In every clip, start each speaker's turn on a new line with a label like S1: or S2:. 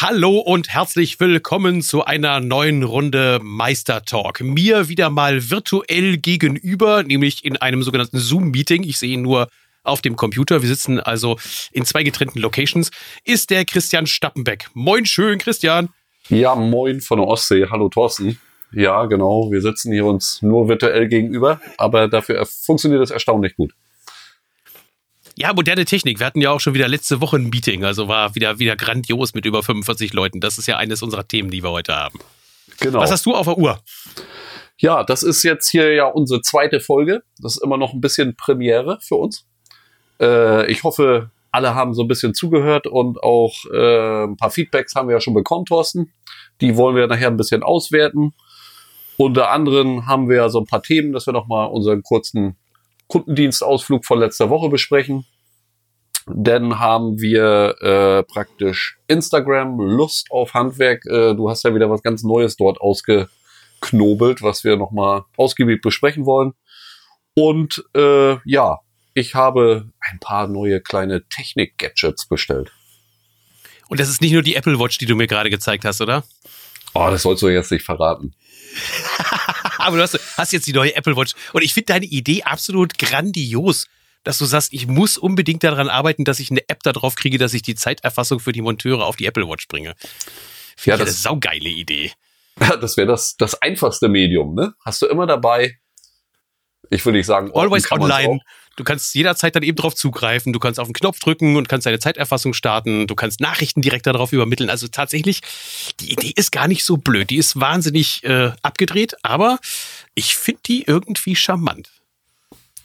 S1: Hallo und herzlich willkommen zu einer neuen Runde Meister Talk. Mir wieder mal virtuell gegenüber, nämlich in einem sogenannten Zoom-Meeting. Ich sehe ihn nur auf dem Computer. Wir sitzen also in zwei getrennten Locations. Ist der Christian Stappenbeck. Moin schön, Christian.
S2: Ja, moin von der Ostsee. Hallo Thorsten. Ja, genau. Wir sitzen hier uns nur virtuell gegenüber, aber dafür funktioniert es erstaunlich gut.
S1: Ja, moderne Technik. Wir hatten ja auch schon wieder letzte Woche ein Meeting, also war wieder, wieder grandios mit über 45 Leuten. Das ist ja eines unserer Themen, die wir heute haben. Genau. Was hast du auf der Uhr?
S2: Ja, das ist jetzt hier ja unsere zweite Folge. Das ist immer noch ein bisschen Premiere für uns. Äh, ich hoffe, alle haben so ein bisschen zugehört und auch äh, ein paar Feedbacks haben wir ja schon bekommen, Thorsten. Die wollen wir nachher ein bisschen auswerten. Unter anderem haben wir ja so ein paar Themen, dass wir nochmal unseren kurzen Kundendienstausflug von letzter Woche besprechen. Dann haben wir äh, praktisch Instagram, Lust auf Handwerk. Äh, du hast ja wieder was ganz Neues dort ausgeknobelt, was wir nochmal ausgiebig besprechen wollen. Und äh, ja, ich habe ein paar neue kleine Technik-Gadgets bestellt.
S1: Und das ist nicht nur die Apple Watch, die du mir gerade gezeigt hast, oder?
S2: Oh, das sollst du jetzt nicht verraten.
S1: Aber du hast, hast, jetzt die neue Apple Watch. Und ich finde deine Idee absolut grandios, dass du sagst, ich muss unbedingt daran arbeiten, dass ich eine App da drauf kriege, dass ich die Zeiterfassung für die Monteure auf die Apple Watch bringe. Finde ja, ich das, eine saugeile Idee.
S2: Ja, das wäre das, das einfachste Medium, ne? Hast du immer dabei. Ich würde nicht sagen,
S1: always online. Du kannst jederzeit dann eben drauf zugreifen. Du kannst auf den Knopf drücken und kannst deine Zeiterfassung starten. Du kannst Nachrichten direkt darauf übermitteln. Also tatsächlich, die Idee ist gar nicht so blöd. Die ist wahnsinnig äh, abgedreht, aber ich finde die irgendwie charmant.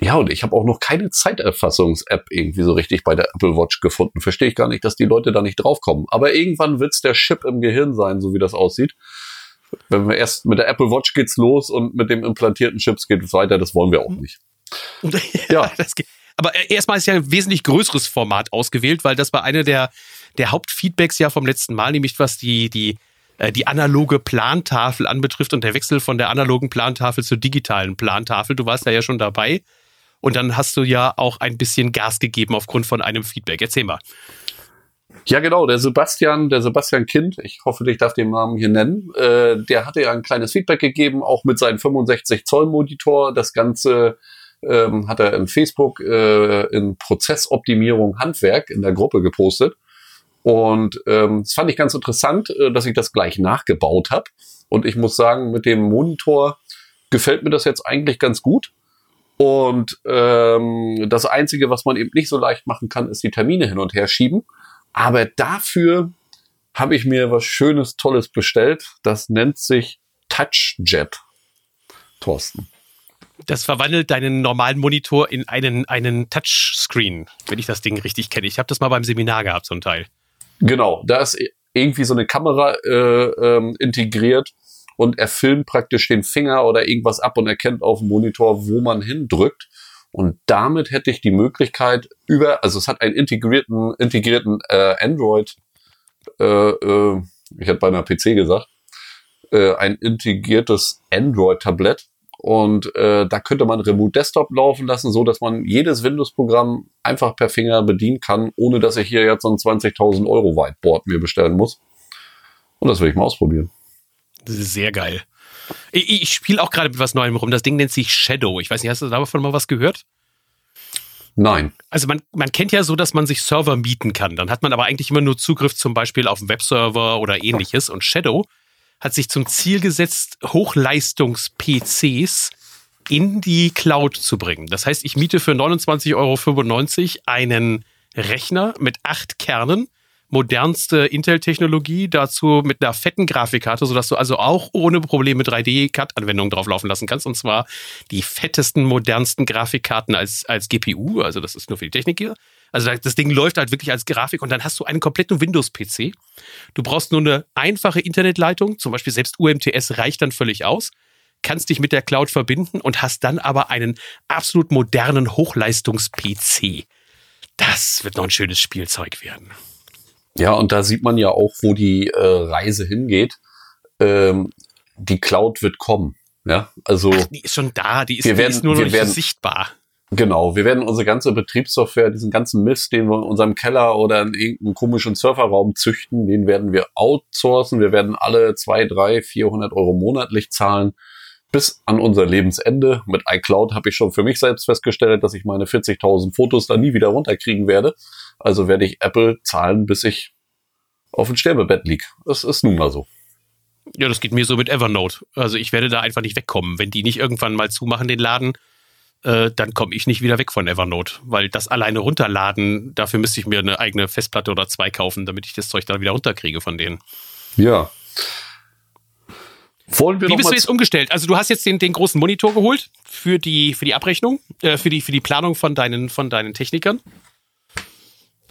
S2: Ja, und ich habe auch noch keine Zeiterfassungs-App irgendwie so richtig bei der Apple Watch gefunden. Verstehe ich gar nicht, dass die Leute da nicht draufkommen. Aber irgendwann wird es der Chip im Gehirn sein, so wie das aussieht. Wenn wir erst mit der Apple Watch geht's los und mit dem implantierten Chips geht es weiter, das wollen wir auch nicht.
S1: ja, das geht. Aber äh, erstmal ist ja ein wesentlich größeres Format ausgewählt, weil das war eine der, der Hauptfeedbacks ja vom letzten Mal, nämlich was die, die, äh, die analoge Plantafel anbetrifft und der Wechsel von der analogen Plantafel zur digitalen Plantafel. Du warst da ja schon dabei. Und dann hast du ja auch ein bisschen Gas gegeben aufgrund von einem Feedback. Erzähl mal.
S2: Ja, genau, der Sebastian, der Sebastian Kind, ich hoffe, ich darf den Namen hier nennen, äh, der hatte ja ein kleines Feedback gegeben, auch mit seinem 65 Zoll Monitor. Das Ganze ähm, hat er in Facebook äh, in Prozessoptimierung Handwerk in der Gruppe gepostet. Und ähm, das fand ich ganz interessant, äh, dass ich das gleich nachgebaut habe. Und ich muss sagen, mit dem Monitor gefällt mir das jetzt eigentlich ganz gut. Und ähm, das Einzige, was man eben nicht so leicht machen kann, ist die Termine hin und her schieben. Aber dafür habe ich mir was Schönes, Tolles bestellt. Das nennt sich TouchJet. Thorsten.
S1: Das verwandelt deinen normalen Monitor in einen, einen Touchscreen, wenn ich das Ding richtig kenne. Ich habe das mal beim Seminar gehabt, so ein Teil.
S2: Genau, da ist irgendwie so eine Kamera äh, ähm, integriert und er filmt praktisch den Finger oder irgendwas ab und erkennt auf dem Monitor, wo man hindrückt. Und damit hätte ich die Möglichkeit über, also es hat einen integrierten, integrierten äh, Android, äh, äh, ich hätte bei einer PC gesagt, äh, ein integriertes Android-Tablett und äh, da könnte man Remote Desktop laufen lassen, so dass man jedes Windows-Programm einfach per Finger bedienen kann, ohne dass ich hier jetzt so ein 20.000 Euro Whiteboard mir bestellen muss. Und das will ich mal ausprobieren.
S1: Sehr geil. Ich, ich spiele auch gerade mit was Neuem rum. Das Ding nennt sich Shadow. Ich weiß nicht, hast du davon mal was gehört?
S2: Nein.
S1: Also man, man kennt ja so, dass man sich Server mieten kann. Dann hat man aber eigentlich immer nur Zugriff zum Beispiel auf einen Webserver oder ähnliches. Und Shadow hat sich zum Ziel gesetzt, Hochleistungs-PCs in die Cloud zu bringen. Das heißt, ich miete für 29,95 Euro einen Rechner mit acht Kernen, modernste Intel-Technologie, dazu mit einer fetten Grafikkarte, sodass du also auch ohne Probleme 3D-CAD-Anwendungen drauflaufen lassen kannst. Und zwar die fettesten, modernsten Grafikkarten als, als GPU. Also das ist nur für die Technik hier. Also das Ding läuft halt wirklich als Grafik und dann hast du einen kompletten Windows-PC. Du brauchst nur eine einfache Internetleitung, zum Beispiel selbst UMTS reicht dann völlig aus, kannst dich mit der Cloud verbinden und hast dann aber einen absolut modernen Hochleistungs-PC. Das wird noch ein schönes Spielzeug werden.
S2: Ja, und da sieht man ja auch, wo die äh, Reise hingeht. Ähm, die Cloud wird kommen. Ja, also
S1: Ach, die ist schon da, die ist, die werden, ist nur noch nicht werden, sichtbar
S2: Genau, wir werden unsere ganze Betriebssoftware, diesen ganzen Mist, den wir in unserem Keller oder in irgendeinem komischen Serverraum züchten, den werden wir outsourcen. Wir werden alle zwei, drei, 400 Euro monatlich zahlen bis an unser Lebensende. Mit iCloud habe ich schon für mich selbst festgestellt, dass ich meine 40.000 Fotos da nie wieder runterkriegen werde. Also werde ich Apple zahlen, bis ich auf dem Sterbebett lieg. Das ist nun mal so.
S1: Ja, das geht mir so mit Evernote. Also ich werde da einfach nicht wegkommen. Wenn die nicht irgendwann mal zumachen, den Laden, äh, dann komme ich nicht wieder weg von Evernote, weil das alleine runterladen, dafür müsste ich mir eine eigene Festplatte oder zwei kaufen, damit ich das Zeug dann wieder runterkriege von denen.
S2: Ja.
S1: Wollen wir Wie bist du jetzt umgestellt? Also du hast jetzt den, den großen Monitor geholt für die, für die Abrechnung, äh, für, die, für die Planung von deinen, von deinen Technikern?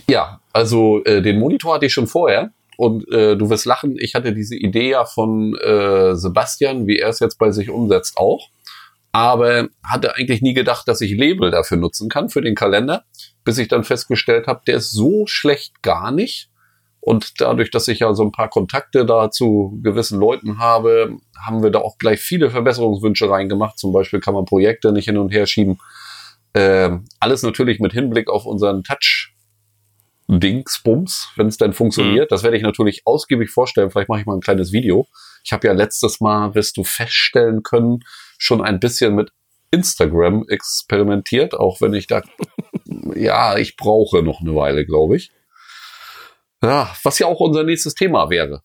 S2: Ja, also äh, den Monitor hatte ich schon vorher. Und äh, du wirst lachen, ich hatte diese Idee ja von äh, Sebastian, wie er es jetzt bei sich umsetzt, auch aber hatte eigentlich nie gedacht, dass ich Label dafür nutzen kann, für den Kalender, bis ich dann festgestellt habe, der ist so schlecht gar nicht. Und dadurch, dass ich ja so ein paar Kontakte da zu gewissen Leuten habe, haben wir da auch gleich viele Verbesserungswünsche reingemacht. Zum Beispiel kann man Projekte nicht hin und her schieben. Äh, alles natürlich mit Hinblick auf unseren Touch Dingsbums, wenn es denn funktioniert. Mhm. Das werde ich natürlich ausgiebig vorstellen. Vielleicht mache ich mal ein kleines Video. Ich habe ja letztes Mal, wirst du feststellen können, schon ein bisschen mit Instagram experimentiert, auch wenn ich da, ja, ich brauche noch eine Weile, glaube ich. Ja, was ja auch unser nächstes Thema wäre.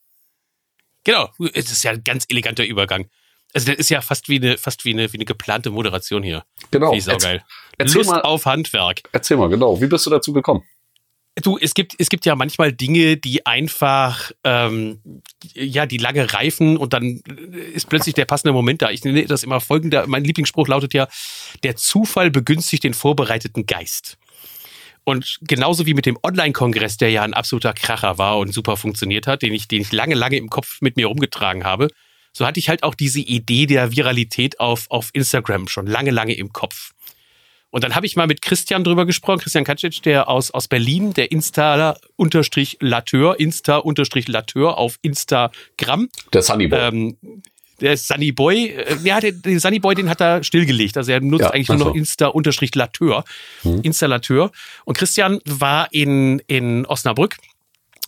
S1: Genau, es ist ja ein ganz eleganter Übergang. Also das ist ja fast wie eine, fast wie eine, wie eine geplante Moderation hier.
S2: Genau.
S1: Finde ich saugeil. Lust mal, auf Handwerk.
S2: Erzähl mal, genau. Wie bist du dazu gekommen?
S1: Du, es gibt, es gibt ja manchmal Dinge, die einfach, ähm, ja, die lange reifen und dann ist plötzlich der passende Moment da. Ich nenne das immer folgender, mein Lieblingsspruch lautet ja, der Zufall begünstigt den vorbereiteten Geist. Und genauso wie mit dem Online-Kongress, der ja ein absoluter Kracher war und super funktioniert hat, den ich, den ich lange, lange im Kopf mit mir rumgetragen habe, so hatte ich halt auch diese Idee der Viralität auf, auf Instagram schon lange, lange im Kopf. Und dann habe ich mal mit Christian drüber gesprochen, Christian Kacic, der aus, aus Berlin, der Insta-Lateur, Insta-Lateur auf Instagram.
S2: Der Sunnyboy. Ähm,
S1: der Sunnyboy, äh, ja, der, der Sunnyboy, den hat er stillgelegt. Also er nutzt ja, eigentlich nur noch Insta-Lateur. Hm. Installateur. Und Christian war in, in Osnabrück.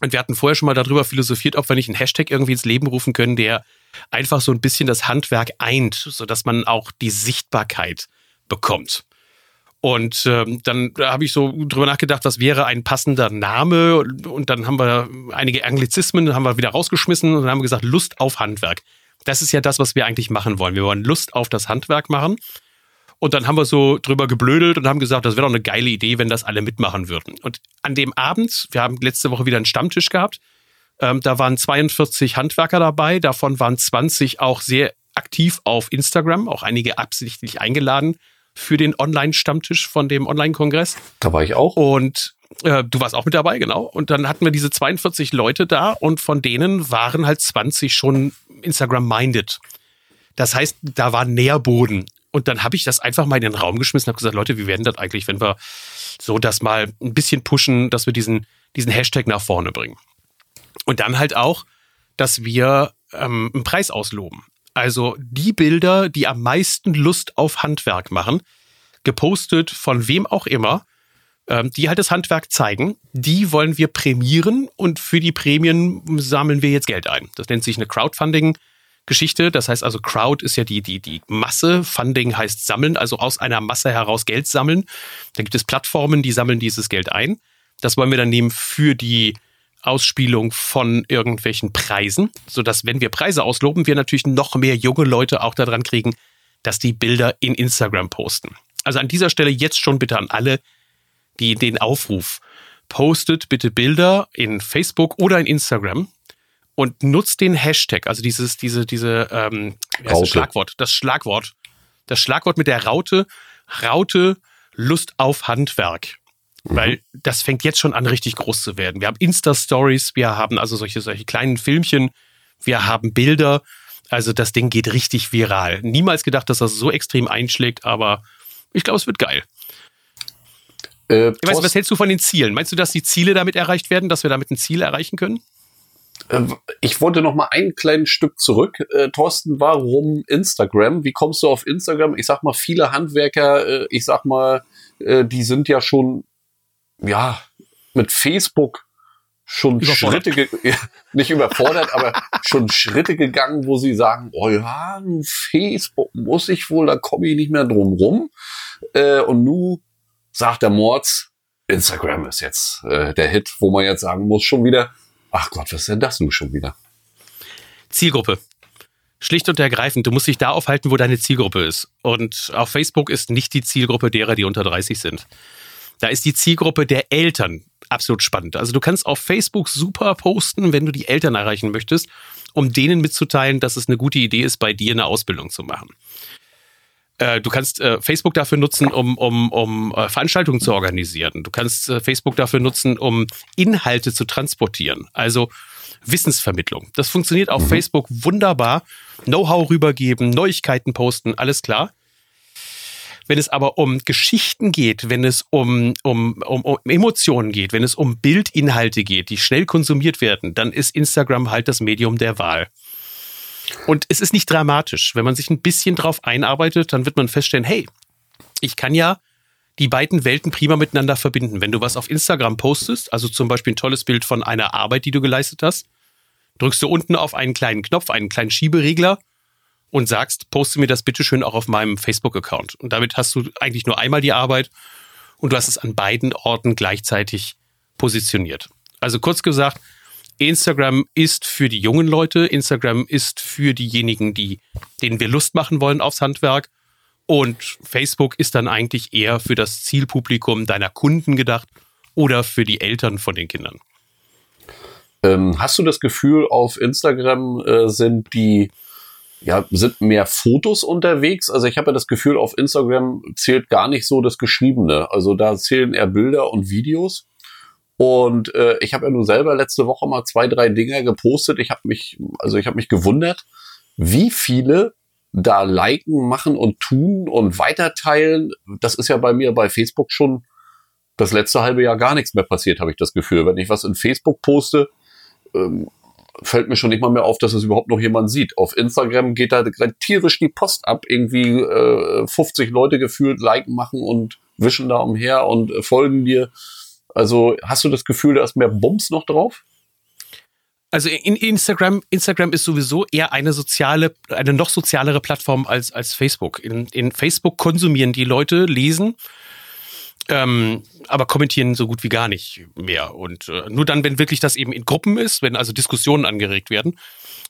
S1: Und wir hatten vorher schon mal darüber philosophiert, ob wir nicht einen Hashtag irgendwie ins Leben rufen können, der einfach so ein bisschen das Handwerk eint, sodass man auch die Sichtbarkeit bekommt. Und ähm, dann habe ich so drüber nachgedacht, was wäre ein passender Name. Und dann haben wir einige Anglizismen haben wir wieder rausgeschmissen und dann haben wir gesagt, Lust auf Handwerk. Das ist ja das, was wir eigentlich machen wollen. Wir wollen Lust auf das Handwerk machen. Und dann haben wir so drüber geblödelt und haben gesagt, das wäre doch eine geile Idee, wenn das alle mitmachen würden. Und an dem Abend, wir haben letzte Woche wieder einen Stammtisch gehabt, ähm, da waren 42 Handwerker dabei, davon waren 20 auch sehr aktiv auf Instagram, auch einige absichtlich eingeladen für den Online-Stammtisch von dem Online-Kongress.
S2: Da war ich auch.
S1: Und äh, du warst auch mit dabei, genau. Und dann hatten wir diese 42 Leute da und von denen waren halt 20 schon Instagram-minded. Das heißt, da war Nährboden. Und dann habe ich das einfach mal in den Raum geschmissen und habe gesagt, Leute, wie werden das eigentlich, wenn wir so das mal ein bisschen pushen, dass wir diesen, diesen Hashtag nach vorne bringen. Und dann halt auch, dass wir ähm, einen Preis ausloben. Also die Bilder, die am meisten Lust auf Handwerk machen, gepostet von wem auch immer, die halt das Handwerk zeigen, die wollen wir prämieren und für die Prämien sammeln wir jetzt Geld ein. Das nennt sich eine Crowdfunding. Geschichte. Das heißt also, Crowd ist ja die, die, die Masse. Funding heißt sammeln, also aus einer Masse heraus Geld sammeln. Da gibt es Plattformen, die sammeln dieses Geld ein. Das wollen wir dann nehmen für die Ausspielung von irgendwelchen Preisen, sodass, wenn wir Preise ausloben, wir natürlich noch mehr junge Leute auch daran kriegen, dass die Bilder in Instagram posten. Also an dieser Stelle jetzt schon bitte an alle, den Aufruf postet bitte Bilder in Facebook oder in Instagram und nutzt den Hashtag, also dieses, diese, diese, ähm, das Schlagwort, das Schlagwort, das Schlagwort mit der Raute, Raute Lust auf Handwerk. Mhm. Weil das fängt jetzt schon an, richtig groß zu werden. Wir haben Insta-Stories, wir haben also solche, solche kleinen Filmchen, wir haben Bilder. Also das Ding geht richtig viral. Niemals gedacht, dass das so extrem einschlägt, aber ich glaube, es wird geil. Äh, ich weiß, was hältst du von den Zielen? Meinst du, dass die Ziele damit erreicht werden, dass wir damit ein Ziel erreichen können?
S2: äh, ich wollte noch mal ein kleines Stück zurück. Äh, Thorsten, warum Instagram? Wie kommst du auf Instagram? Ich sag mal, viele Handwerker, äh, ich sag mal, äh, die sind ja schon, ja, mit Facebook schon Schritte, nicht überfordert, aber schon Schritte gegangen, wo sie sagen, oh ja, Facebook muss ich wohl, da komme ich nicht mehr drum rum. Äh, und nu sagt der Mords, Instagram ist jetzt äh, der Hit, wo man jetzt sagen muss, schon wieder, ach Gott, was ist denn das nun schon wieder?
S1: Zielgruppe. Schlicht und ergreifend, du musst dich da aufhalten, wo deine Zielgruppe ist. Und auf Facebook ist nicht die Zielgruppe derer, die unter 30 sind. Da ist die Zielgruppe der Eltern absolut spannend. Also du kannst auf Facebook super posten, wenn du die Eltern erreichen möchtest, um denen mitzuteilen, dass es eine gute Idee ist, bei dir eine Ausbildung zu machen. Äh, du kannst äh, Facebook dafür nutzen, um, um, um äh, Veranstaltungen zu organisieren. Du kannst Facebook dafür nutzen, um Inhalte zu transportieren. Also Wissensvermittlung. Das funktioniert auf mhm. Facebook wunderbar. Know-how rübergeben, Neuigkeiten posten, alles klar. Wenn es aber um Geschichten geht, wenn es um, um, um, um Emotionen geht, wenn es um Bildinhalte geht, die schnell konsumiert werden, dann ist Instagram halt das Medium der Wahl. Und es ist nicht dramatisch. Wenn man sich ein bisschen drauf einarbeitet, dann wird man feststellen, hey, ich kann ja die beiden Welten prima miteinander verbinden. Wenn du was auf Instagram postest, also zum Beispiel ein tolles Bild von einer Arbeit, die du geleistet hast, drückst du unten auf einen kleinen Knopf, einen kleinen Schieberegler und sagst, poste mir das bitteschön auch auf meinem Facebook-Account. Und damit hast du eigentlich nur einmal die Arbeit und du hast es an beiden Orten gleichzeitig positioniert. Also kurz gesagt, Instagram ist für die jungen Leute, Instagram ist für diejenigen, die, denen wir Lust machen wollen aufs Handwerk. Und Facebook ist dann eigentlich eher für das Zielpublikum deiner Kunden gedacht oder für die Eltern von den Kindern.
S2: Ähm, hast du das Gefühl, auf Instagram äh, sind die ja, sind mehr Fotos unterwegs. Also ich habe ja das Gefühl, auf Instagram zählt gar nicht so das Geschriebene. Also da zählen eher Bilder und Videos. Und äh, ich habe ja nur selber letzte Woche mal zwei, drei Dinge gepostet. Ich habe mich, also ich habe mich gewundert, wie viele da liken, machen und tun und weiterteilen. Das ist ja bei mir bei Facebook schon das letzte halbe Jahr gar nichts mehr passiert, habe ich das Gefühl. Wenn ich was in Facebook poste, ähm, fällt mir schon nicht mal mehr auf, dass es überhaupt noch jemand sieht. Auf Instagram geht da tierisch die Post ab, irgendwie äh, 50 Leute gefühlt liken machen und wischen da umher und folgen dir. Also hast du das Gefühl, da ist mehr Bums noch drauf?
S1: Also in Instagram, Instagram ist sowieso eher eine soziale, eine noch sozialere Plattform als, als Facebook. In, in Facebook konsumieren die Leute, lesen, ähm, aber kommentieren so gut wie gar nicht mehr. Und äh, nur dann, wenn wirklich das eben in Gruppen ist, wenn also Diskussionen angeregt werden.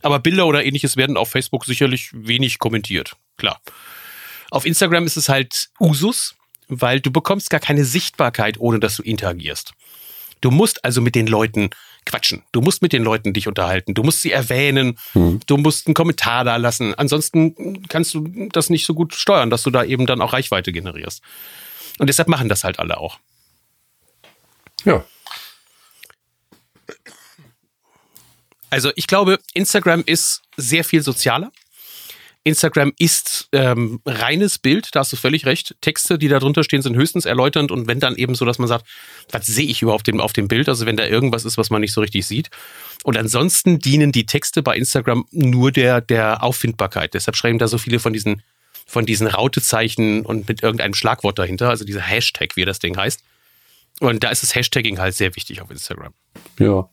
S1: Aber Bilder oder ähnliches werden auf Facebook sicherlich wenig kommentiert. Klar. Auf Instagram ist es halt Usus, weil du bekommst gar keine Sichtbarkeit, ohne dass du interagierst. Du musst also mit den Leuten quatschen. Du musst mit den Leuten dich unterhalten. Du musst sie erwähnen. Mhm. Du musst einen Kommentar da lassen. Ansonsten kannst du das nicht so gut steuern, dass du da eben dann auch Reichweite generierst. Und deshalb machen das halt alle auch.
S2: Ja.
S1: Also ich glaube, Instagram ist sehr viel sozialer. Instagram ist ähm, reines Bild, da hast du völlig recht. Texte, die da drunter stehen, sind höchstens erläuternd und wenn dann eben so, dass man sagt, was sehe ich überhaupt auf dem Bild? Also wenn da irgendwas ist, was man nicht so richtig sieht. Und ansonsten dienen die Texte bei Instagram nur der, der Auffindbarkeit. Deshalb schreiben da so viele von diesen von diesen Rautezeichen und mit irgendeinem Schlagwort dahinter, also dieser Hashtag, wie das Ding heißt. Und da ist das Hashtagging halt sehr wichtig auf Instagram.
S2: Ja.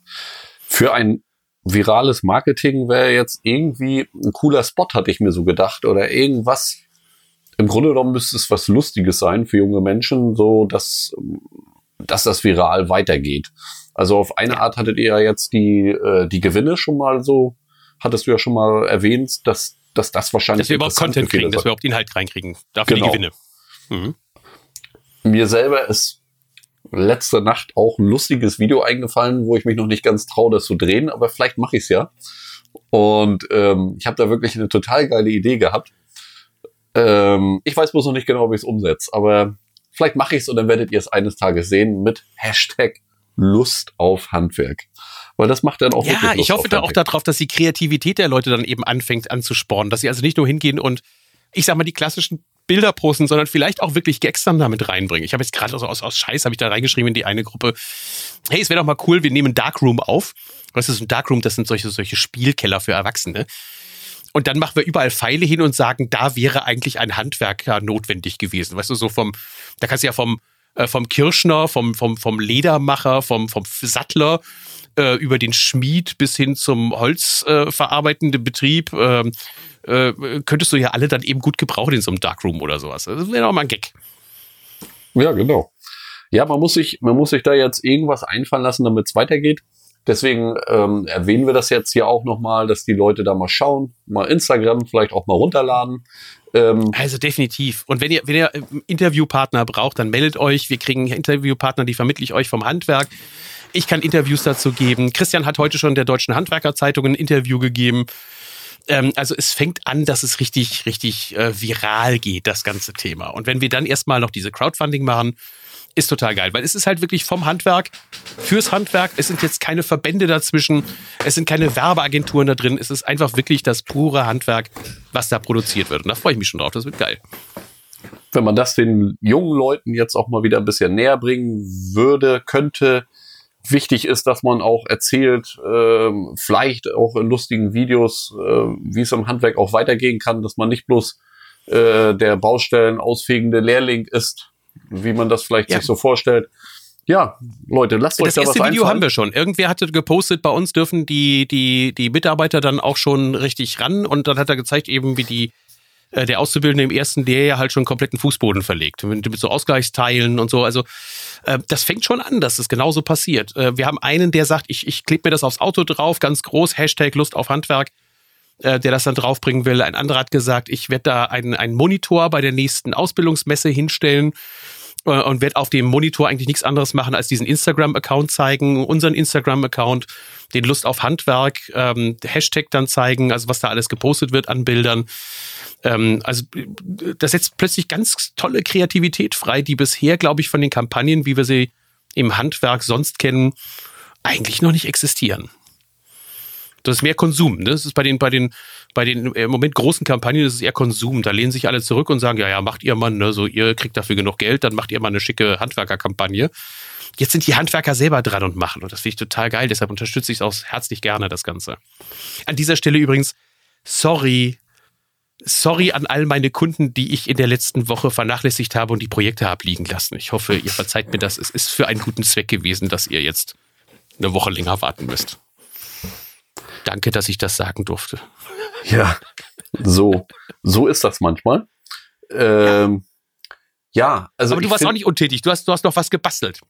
S2: Für ein virales Marketing wäre jetzt irgendwie ein cooler Spot, hatte ich mir so gedacht, oder irgendwas. Im Grunde genommen müsste es was Lustiges sein für junge Menschen, so dass, dass das viral weitergeht. Also auf eine Art hattet ihr ja jetzt die, äh, die Gewinne schon mal so, hattest du ja schon mal erwähnt, dass dass das wahrscheinlich.
S1: Dass wir überhaupt Content kriegen, dass wir überhaupt Inhalt reinkriegen. Dafür genau. die Gewinne.
S2: Mhm. Mir selber ist letzte Nacht auch ein lustiges Video eingefallen, wo ich mich noch nicht ganz traue, das zu drehen, aber vielleicht mache ich es ja. Und ähm, ich habe da wirklich eine total geile Idee gehabt. Ähm, ich weiß bloß noch nicht genau, ob ich es umsetze, aber vielleicht mache ich es und dann werdet ihr es eines Tages sehen mit Hashtag Lust auf Handwerk. Weil das macht dann auch
S1: ja, ich hoffe da auch darauf, dass die Kreativität der Leute dann eben anfängt anzuspornen, dass sie also nicht nur hingehen und ich sag mal, die klassischen Bilder posten, sondern vielleicht auch wirklich Gags dann damit reinbringen. Ich habe jetzt gerade also aus, aus Scheiß habe ich da reingeschrieben in die eine Gruppe. Hey, es wäre doch mal cool, wir nehmen Darkroom auf. Was ist ein Darkroom? Das sind solche, solche Spielkeller für Erwachsene. Und dann machen wir überall Pfeile hin und sagen, da wäre eigentlich ein Handwerker notwendig gewesen. Weißt du, so vom, da kannst du ja vom, äh, vom Kirschner, vom, vom, vom Ledermacher, vom, vom Sattler äh, über den Schmied bis hin zum holzverarbeitenden äh, Betrieb, ähm, äh, könntest du ja alle dann eben gut gebrauchen in so einem Darkroom oder sowas. Das wäre doch mal ein Gag.
S2: Ja, genau. Ja, man muss sich, man muss sich da jetzt irgendwas einfallen lassen, damit es weitergeht. Deswegen ähm, erwähnen wir das jetzt hier auch nochmal, dass die Leute da mal schauen, mal Instagram vielleicht auch mal runterladen.
S1: Ähm also definitiv. Und wenn ihr, wenn ihr Interviewpartner braucht, dann meldet euch. Wir kriegen Interviewpartner, die vermittle ich euch vom Handwerk. Ich kann Interviews dazu geben. Christian hat heute schon der Deutschen Handwerkerzeitung ein Interview gegeben. Ähm, also es fängt an, dass es richtig, richtig äh, viral geht, das ganze Thema. Und wenn wir dann erstmal noch diese Crowdfunding machen, ist total geil, weil es ist halt wirklich vom Handwerk fürs Handwerk. Es sind jetzt keine Verbände dazwischen, es sind keine Werbeagenturen da drin. Es ist einfach wirklich das pure Handwerk, was da produziert wird. Und da freue ich mich schon drauf. Das wird geil.
S2: Wenn man das den jungen Leuten jetzt auch mal wieder ein bisschen näher bringen würde, könnte, wichtig ist, dass man auch erzählt, äh, vielleicht auch in lustigen Videos, äh, wie es im Handwerk auch weitergehen kann, dass man nicht bloß äh, der Baustellen ausfegende Lehrling ist, wie man das vielleicht ja. sich so vorstellt. Ja, Leute, lasst euch
S1: das da
S2: was
S1: Das erste Video
S2: einfallen.
S1: haben wir schon. Irgendwer hatte gepostet, bei uns dürfen die, die, die Mitarbeiter dann auch schon richtig ran und dann hat er gezeigt eben, wie die äh, der Auszubildende im ersten Lehrjahr halt schon kompletten Fußboden verlegt. Mit, so Ausgleichsteilen und so. Also äh, das fängt schon an, dass das genauso passiert. Äh, wir haben einen, der sagt, ich, ich klebe mir das aufs Auto drauf, ganz groß, Hashtag Lust auf Handwerk, äh, der das dann draufbringen will. Ein anderer hat gesagt, ich werde da einen, einen Monitor bei der nächsten Ausbildungsmesse hinstellen äh, und werde auf dem Monitor eigentlich nichts anderes machen, als diesen Instagram-Account zeigen, unseren Instagram-Account, den Lust auf Handwerk, ähm, Hashtag dann zeigen, also was da alles gepostet wird an Bildern. Ähm, also das setzt plötzlich ganz tolle Kreativität frei, die bisher, glaube ich, von den Kampagnen, wie wir sie im Handwerk sonst kennen, eigentlich noch nicht existieren. Das ist mehr Konsum. Ne? Das ist bei den, bei den, bei den im Moment großen Kampagnen, das ist eher Konsum. Da lehnen sich alle zurück und sagen, ja, ja, macht ihr mal, ne, so ihr kriegt dafür genug Geld, dann macht ihr mal eine schicke Handwerkerkampagne. Jetzt sind die Handwerker selber dran und machen. Und das finde ich total geil. Deshalb unterstütze ich es auch herzlich gerne, das Ganze. An dieser Stelle übrigens, sorry, sorry an all meine Kunden, die ich in der letzten Woche vernachlässigt habe und die Projekte habe liegen lassen. Ich hoffe, ihr verzeiht mir das. Es ist für einen guten Zweck gewesen, dass ihr jetzt eine Woche länger warten müsst. Danke, dass ich das sagen durfte.
S2: Ja, so, so ist das manchmal. Ähm, ja. also.
S1: Aber du warst auch nicht untätig. Du hast, du hast noch was gebastelt.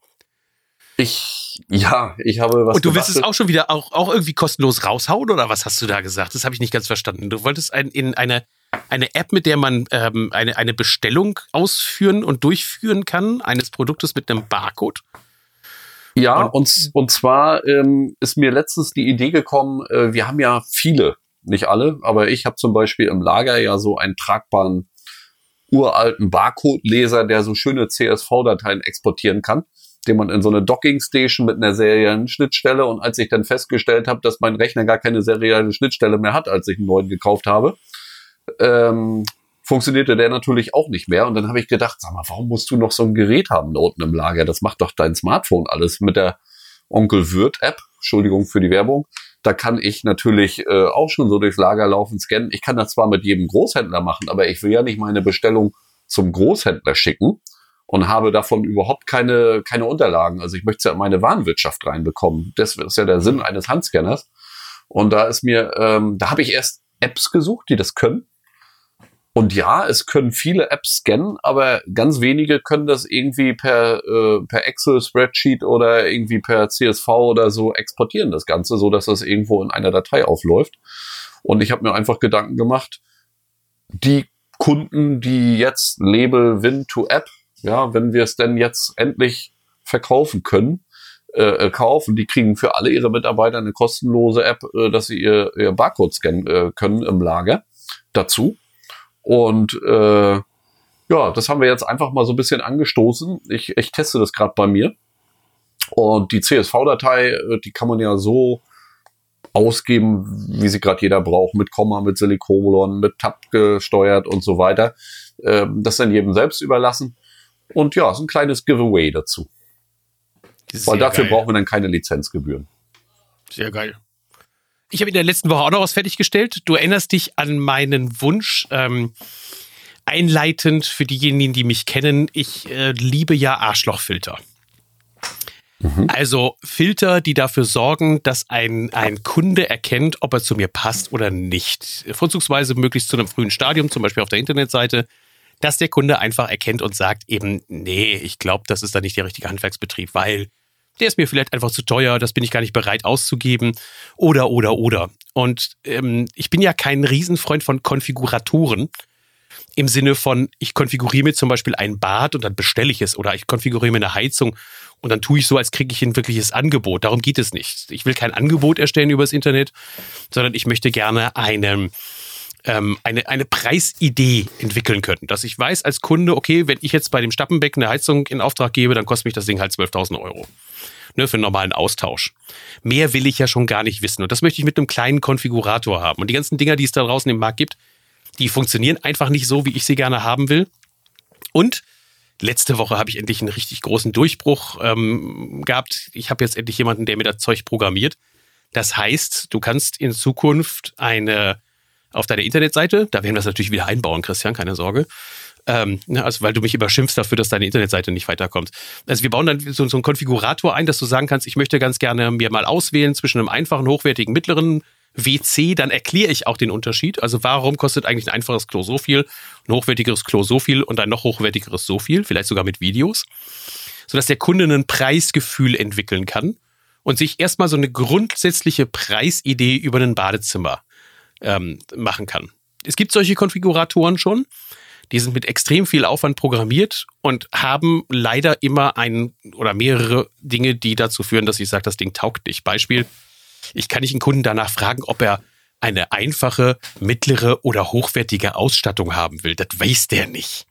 S2: Ich, ja, ich habe was
S1: Und du willst es auch schon wieder auch, auch irgendwie kostenlos raushauen oder was hast du da gesagt? Das habe ich nicht ganz verstanden. Du wolltest ein, in eine, eine App, mit der man ähm, eine, eine Bestellung ausführen und durchführen kann, eines Produktes mit einem Barcode.
S2: Ja, und, und zwar ähm, ist mir letztens die Idee gekommen, äh, wir haben ja viele, nicht alle, aber ich habe zum Beispiel im Lager ja so einen tragbaren uralten Barcode-Leser, der so schöne CSV-Dateien exportieren kann, den man in so eine Docking-Station mit einer seriellen Schnittstelle und als ich dann festgestellt habe, dass mein Rechner gar keine serielle Schnittstelle mehr hat, als ich einen neuen gekauft habe, ähm, funktionierte der natürlich auch nicht mehr. Und dann habe ich gedacht, sag mal, warum musst du noch so ein Gerät haben da unten im Lager? Das macht doch dein Smartphone alles mit der Onkel Wirt App. Entschuldigung für die Werbung. Da kann ich natürlich äh, auch schon so durchs Lager laufen, scannen. Ich kann das zwar mit jedem Großhändler machen, aber ich will ja nicht meine Bestellung zum Großhändler schicken und habe davon überhaupt keine, keine Unterlagen. Also ich möchte es ja in meine Warenwirtschaft reinbekommen. Das ist ja der Sinn eines Handscanners. Und da ist mir, ähm, da habe ich erst Apps gesucht, die das können. Und ja, es können viele Apps scannen, aber ganz wenige können das irgendwie per, äh, per Excel-Spreadsheet oder irgendwie per CSV oder so exportieren, das Ganze, so dass das irgendwo in einer Datei aufläuft. Und ich habe mir einfach Gedanken gemacht, die Kunden, die jetzt Label Win to App, ja, wenn wir es denn jetzt endlich verkaufen können, äh, kaufen, die kriegen für alle ihre Mitarbeiter eine kostenlose App, äh, dass sie ihr, ihr Barcode scannen äh, können im Lager dazu. Und äh, ja, das haben wir jetzt einfach mal so ein bisschen angestoßen. Ich, ich teste das gerade bei mir. Und die CSV-Datei, äh, die kann man ja so ausgeben, wie sie gerade jeder braucht, mit Komma, mit Semikolon, mit Tab gesteuert und so weiter. Ähm, das dann jedem selbst überlassen. Und ja, so ein kleines Giveaway dazu. Sehr Weil dafür geil. brauchen wir dann keine Lizenzgebühren.
S1: Sehr geil. Ich habe in der letzten Woche auch noch was fertiggestellt. Du erinnerst dich an meinen Wunsch, ähm, einleitend für diejenigen, die mich kennen. Ich äh, liebe ja Arschlochfilter. Mhm. Also Filter, die dafür sorgen, dass ein, ein Kunde erkennt, ob er zu mir passt oder nicht. Vorzugsweise möglichst zu einem frühen Stadium, zum Beispiel auf der Internetseite, dass der Kunde einfach erkennt und sagt eben, nee, ich glaube, das ist da nicht der richtige Handwerksbetrieb, weil der ist mir vielleicht einfach zu teuer, das bin ich gar nicht bereit auszugeben. Oder, oder, oder. Und ähm, ich bin ja kein Riesenfreund von Konfiguratoren im Sinne von, ich konfiguriere mir zum Beispiel ein Bad und dann bestelle ich es oder ich konfiguriere mir eine Heizung und dann tue ich so, als kriege ich ein wirkliches Angebot. Darum geht es nicht. Ich will kein Angebot erstellen übers Internet, sondern ich möchte gerne eine, ähm, eine, eine Preisidee entwickeln können. Dass ich weiß als Kunde, okay, wenn ich jetzt bei dem Stappenbecken eine Heizung in Auftrag gebe, dann kostet mich das Ding halt 12.000 Euro. Ne, für einen normalen Austausch. Mehr will ich ja schon gar nicht wissen. Und das möchte ich mit einem kleinen Konfigurator haben. Und die ganzen Dinger, die es da draußen im Markt gibt, die funktionieren einfach nicht so, wie ich sie gerne haben will. Und letzte Woche habe ich endlich einen richtig großen Durchbruch ähm, gehabt. Ich habe jetzt endlich jemanden, der mir das Zeug programmiert. Das heißt, du kannst in Zukunft eine auf deiner Internetseite, da werden wir es natürlich wieder einbauen, Christian, keine Sorge. Ähm, ne, also weil du mich überschimpfst dafür, dass deine Internetseite nicht weiterkommt. Also wir bauen dann so, so einen Konfigurator ein, dass du sagen kannst, ich möchte ganz gerne mir mal auswählen zwischen einem einfachen, hochwertigen, mittleren WC, dann erkläre ich auch den Unterschied. Also warum kostet eigentlich ein einfaches Klo so viel, ein hochwertigeres Klo so viel und ein noch hochwertigeres so viel, vielleicht sogar mit Videos, sodass der Kunde ein Preisgefühl entwickeln kann und sich erstmal so eine grundsätzliche Preisidee über ein Badezimmer ähm, machen kann. Es gibt solche Konfiguratoren schon. Die sind mit extrem viel Aufwand programmiert und haben leider immer ein oder mehrere Dinge, die dazu führen, dass ich sage, das Ding taugt nicht. Beispiel, ich kann nicht einen Kunden danach fragen, ob er eine einfache, mittlere oder hochwertige Ausstattung haben will. Das weiß der nicht.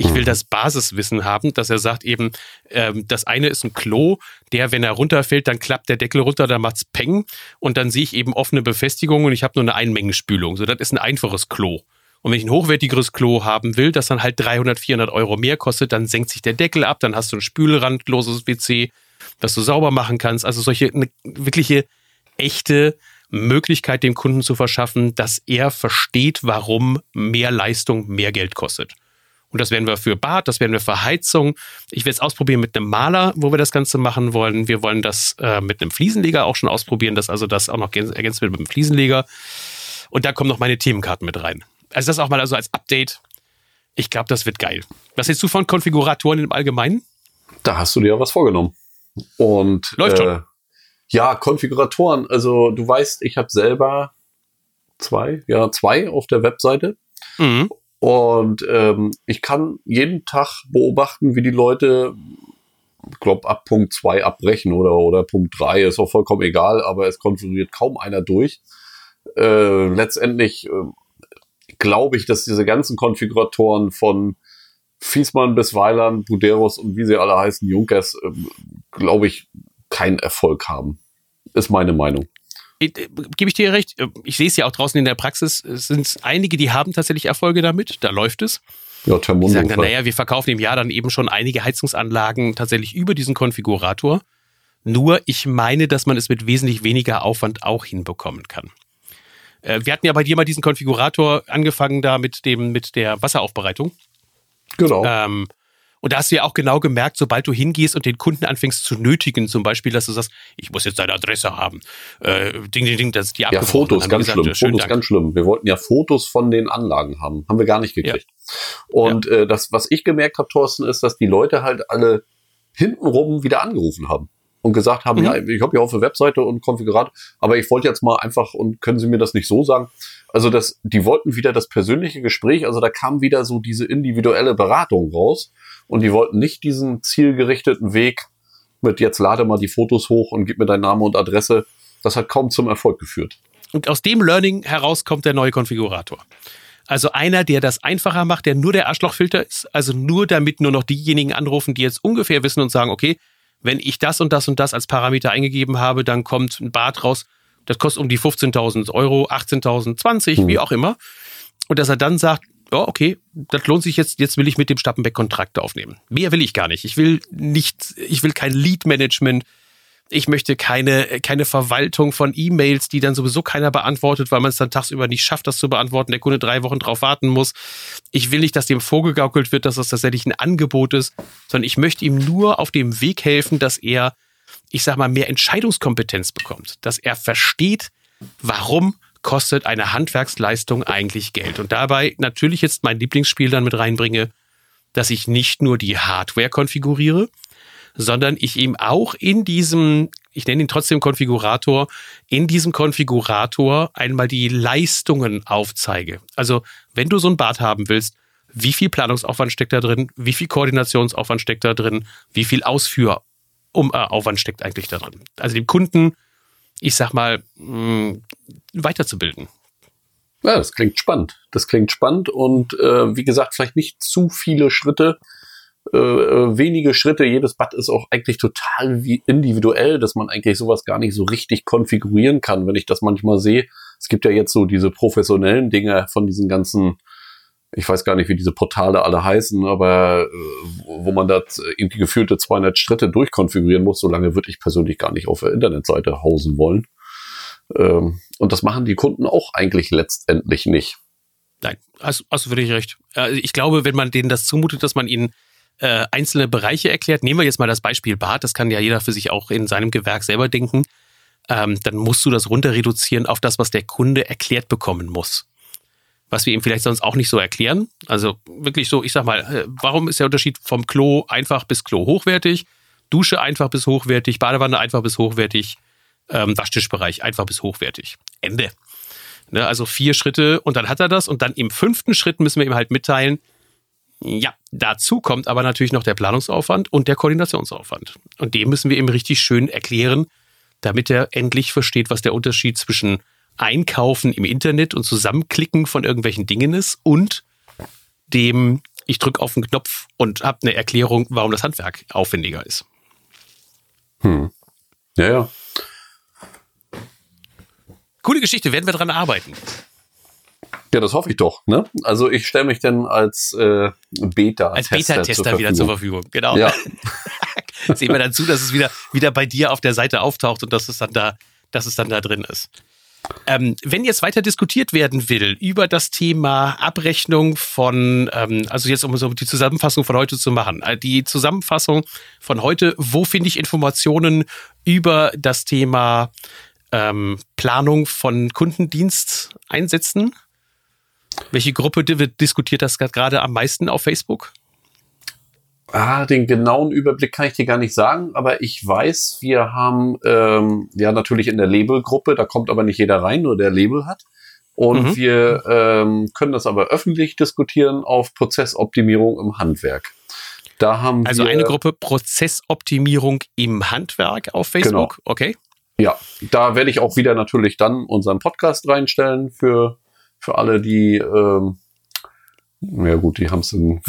S1: Ich will mhm. das Basiswissen haben, dass er sagt eben, ähm, das eine ist ein Klo, der, wenn er runterfällt, dann klappt der Deckel runter, dann macht's Peng und dann sehe ich eben offene Befestigung und ich habe nur eine Einmengenspülung. So, das ist ein einfaches Klo. Und wenn ich ein hochwertiges Klo haben will, das dann halt 300, 400 Euro mehr kostet, dann senkt sich der Deckel ab, dann hast du ein spülrandloses WC, das du sauber machen kannst. Also solche eine wirkliche echte Möglichkeit dem Kunden zu verschaffen, dass er versteht, warum mehr Leistung mehr Geld kostet. Und das werden wir für Bad, das werden wir für Heizung. Ich werde es ausprobieren mit einem Maler, wo wir das Ganze machen wollen. Wir wollen das äh, mit einem Fliesenleger auch schon ausprobieren, dass also das auch noch ergänzt wird mit einem Fliesenleger. Und da kommen noch meine Themenkarten mit rein. Also das auch mal also als Update. Ich glaube, das wird geil. Was hältst du von Konfiguratoren im Allgemeinen?
S2: Da hast du dir ja was vorgenommen. Und
S1: läuft äh, schon.
S2: Ja, Konfiguratoren. Also du weißt, ich habe selber zwei, ja, zwei auf der Webseite. Mhm. Und ähm, ich kann jeden Tag beobachten, wie die Leute, ich glaube, ab Punkt zwei abbrechen oder, oder Punkt drei ist auch vollkommen egal, aber es konfiguriert kaum einer durch. Äh, letztendlich äh, glaube ich, dass diese ganzen Konfiguratoren von Fiesmann bis Weiland, Buderos und wie sie alle heißen, Junkers, äh, glaube ich, keinen Erfolg haben. Ist meine Meinung.
S1: Äh, gebe ich dir recht. Ich sehe es ja auch draußen in der Praxis. Es sind einige, die haben tatsächlich Erfolge damit. Da läuft es. Ja, Thermondo. Die sagen dann, naja, wir verkaufen im Jahr dann eben schon einige Heizungsanlagen tatsächlich über diesen Konfigurator. Nur ich meine, dass man es mit wesentlich weniger Aufwand auch hinbekommen kann. Äh, wir hatten ja bei dir mal diesen Konfigurator angefangen da mit dem, mit der Wasseraufbereitung. Genau. Ähm, und da hast du ja auch genau gemerkt, sobald du hingehst und den Kunden anfängst zu nötigen, zum Beispiel, dass du sagst, ich muss jetzt deine Adresse haben. Äh, ding, ding, ding, das die
S2: Ja, Fotos, ganz gesagt, schlimm. Fotos, Dank. ganz schlimm. Wir wollten ja Fotos von den Anlagen haben. Haben wir gar nicht gekriegt. Ja. Und ja. Äh, das, was ich gemerkt habe, Thorsten, ist, dass die Leute halt alle hintenrum wieder angerufen haben und gesagt haben, mhm. ja, ich habe ja auf der Webseite und Konfigurat, aber ich wollte jetzt mal einfach und können Sie mir das nicht so sagen? Also das, die wollten wieder das persönliche Gespräch, also da kam wieder so diese individuelle Beratung raus und die wollten nicht diesen zielgerichteten Weg mit jetzt lade mal die Fotos hoch und gib mir deinen Namen und Adresse. Das hat kaum zum Erfolg geführt.
S1: Und aus dem Learning heraus kommt der neue Konfigurator. Also einer, der das einfacher macht, der nur der Arschlochfilter ist, also nur damit nur noch diejenigen anrufen, die jetzt ungefähr wissen und sagen, okay, wenn ich das und das und das als Parameter eingegeben habe, dann kommt ein Bad raus, das kostet um die 15.000 Euro, 18.000, 20, hm. wie auch immer. Und dass er dann sagt, ja, okay, das lohnt sich jetzt, jetzt will ich mit dem Stappenbeck Kontrakt aufnehmen. Mehr will ich gar nicht. Ich will nicht, ich will kein Lead-Management. Ich möchte keine, keine Verwaltung von E-Mails, die dann sowieso keiner beantwortet, weil man es dann tagsüber nicht schafft, das zu beantworten, der Kunde drei Wochen drauf warten muss. Ich will nicht, dass dem vorgegaukelt wird, dass das tatsächlich ein Angebot ist, sondern ich möchte ihm nur auf dem Weg helfen, dass er, ich sag mal, mehr Entscheidungskompetenz bekommt, dass er versteht, warum kostet eine Handwerksleistung eigentlich Geld? Und dabei natürlich jetzt mein Lieblingsspiel dann mit reinbringe, dass ich nicht nur die Hardware konfiguriere, sondern ich ihm auch in diesem, ich nenne ihn trotzdem Konfigurator, in diesem Konfigurator einmal die Leistungen aufzeige. Also wenn du so ein Bad haben willst, wie viel Planungsaufwand steckt da drin, wie viel Koordinationsaufwand steckt da drin, wie viel Ausführaufwand äh, steckt eigentlich da drin. Also dem Kunden ich sag mal, mh, mm, weiterzubilden.
S2: Ja, das klingt spannend. Das klingt spannend und äh, wie gesagt, vielleicht nicht zu viele Schritte, äh, äh wenige Schritte. Jedes Bad ist auch eigentlich total wie individuell, dass man eigentlich sowas gar nicht so richtig konfigurieren kann, wenn ich das manchmal sehe. Es gibt ja jetzt so diese professionellen Dinge von diesen ganzen ich weiß gar nicht, wie diese Portale alle heißen, aber äh, wo man da irgendwie gefühlte 200 Schritte durchkonfigurieren muss, so lange würde ich persönlich gar nicht auf der Internetseite hausen wollen. Ähm, und das machen die Kunden auch eigentlich letztendlich nicht.
S1: Nein, hast, hast du wirklich recht. Ich glaube, wenn man denen das zumutet, dass man ihnen äh, einzelne Bereiche erklärt, nehmen wir jetzt mal das Beispiel Bad, das kann ja jeder für sich auch in seinem Gewerk selber denken, ähm, dann musst du das runter reduzieren auf das, was der Kunde erklärt bekommen muss was wir ihm vielleicht sonst auch nicht so erklären. Also wirklich so, ich sag mal, äh, warum ist der Unterschied vom Klo einfach bis Klo hochwertig, Dusche einfach bis hochwertig, Badewanne einfach bis hochwertig, ähm, Waschtischbereich einfach bis hochwertig. Ende. Ne, also vier Schritte und dann hat er das und dann im fünften Schritt müssen wir ihm halt mitteilen, ja, dazu kommt aber natürlich noch der Planungsaufwand und der Koordinationsaufwand. Und dem müssen wir ihm richtig schön erklären, damit er endlich versteht, was der Unterschied zwischen Einkaufen im Internet und Zusammenklicken von irgendwelchen Dingen ist und dem, ich drücke auf den Knopf und habe eine Erklärung, warum das Handwerk aufwendiger ist.
S2: Hm. Ja, ja.
S1: Coole Geschichte, werden wir dran arbeiten.
S2: Ja, das hoffe ich doch. Ne? Also ich stelle mich dann als äh, Beta-Tester
S1: als Beta-Tester wieder zur Verfügung. Genau. Ja. Sehen wir dann zu, dass es wieder wieder bei dir auf der Seite auftaucht und dass es dann da, dass es dann da drin ist. Ähm, wenn jetzt weiter diskutiert werden will über das Thema Abrechnung von, ähm, also jetzt um so die Zusammenfassung von heute zu machen, äh, die Zusammenfassung von heute, wo finde ich Informationen über das Thema ähm, Planung von Kundendiensteinsätzen? Welche Gruppe diskutiert das gerade am meisten auf Facebook?
S2: Ah, den genauen Überblick kann ich dir gar nicht sagen, aber ich weiß, wir haben ähm, ja natürlich in der Labelgruppe, da kommt aber nicht jeder rein, nur der Label hat. Und mhm. wir ähm, können das aber öffentlich diskutieren auf Prozessoptimierung im Handwerk.
S1: Da haben also wir, eine Gruppe Prozessoptimierung im Handwerk auf Facebook, genau. okay?
S2: Ja, da werde ich auch wieder natürlich dann unseren Podcast reinstellen für, für alle, die ähm, ja gut, die haben es, die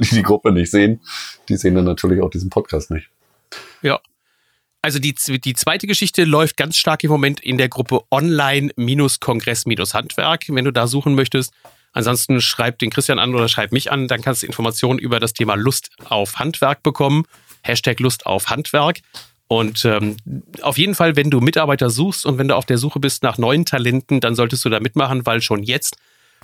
S2: die Gruppe nicht sehen, die sehen dann natürlich auch diesen Podcast nicht.
S1: Ja. Also die, die zweite Geschichte läuft ganz stark im Moment in der Gruppe Online-Kongress-Handwerk, wenn du da suchen möchtest. Ansonsten schreib den Christian an oder schreib mich an, dann kannst du Informationen über das Thema Lust auf Handwerk bekommen. Hashtag Lust auf Handwerk. Und ähm, auf jeden Fall, wenn du Mitarbeiter suchst und wenn du auf der Suche bist nach neuen Talenten, dann solltest du da mitmachen, weil schon jetzt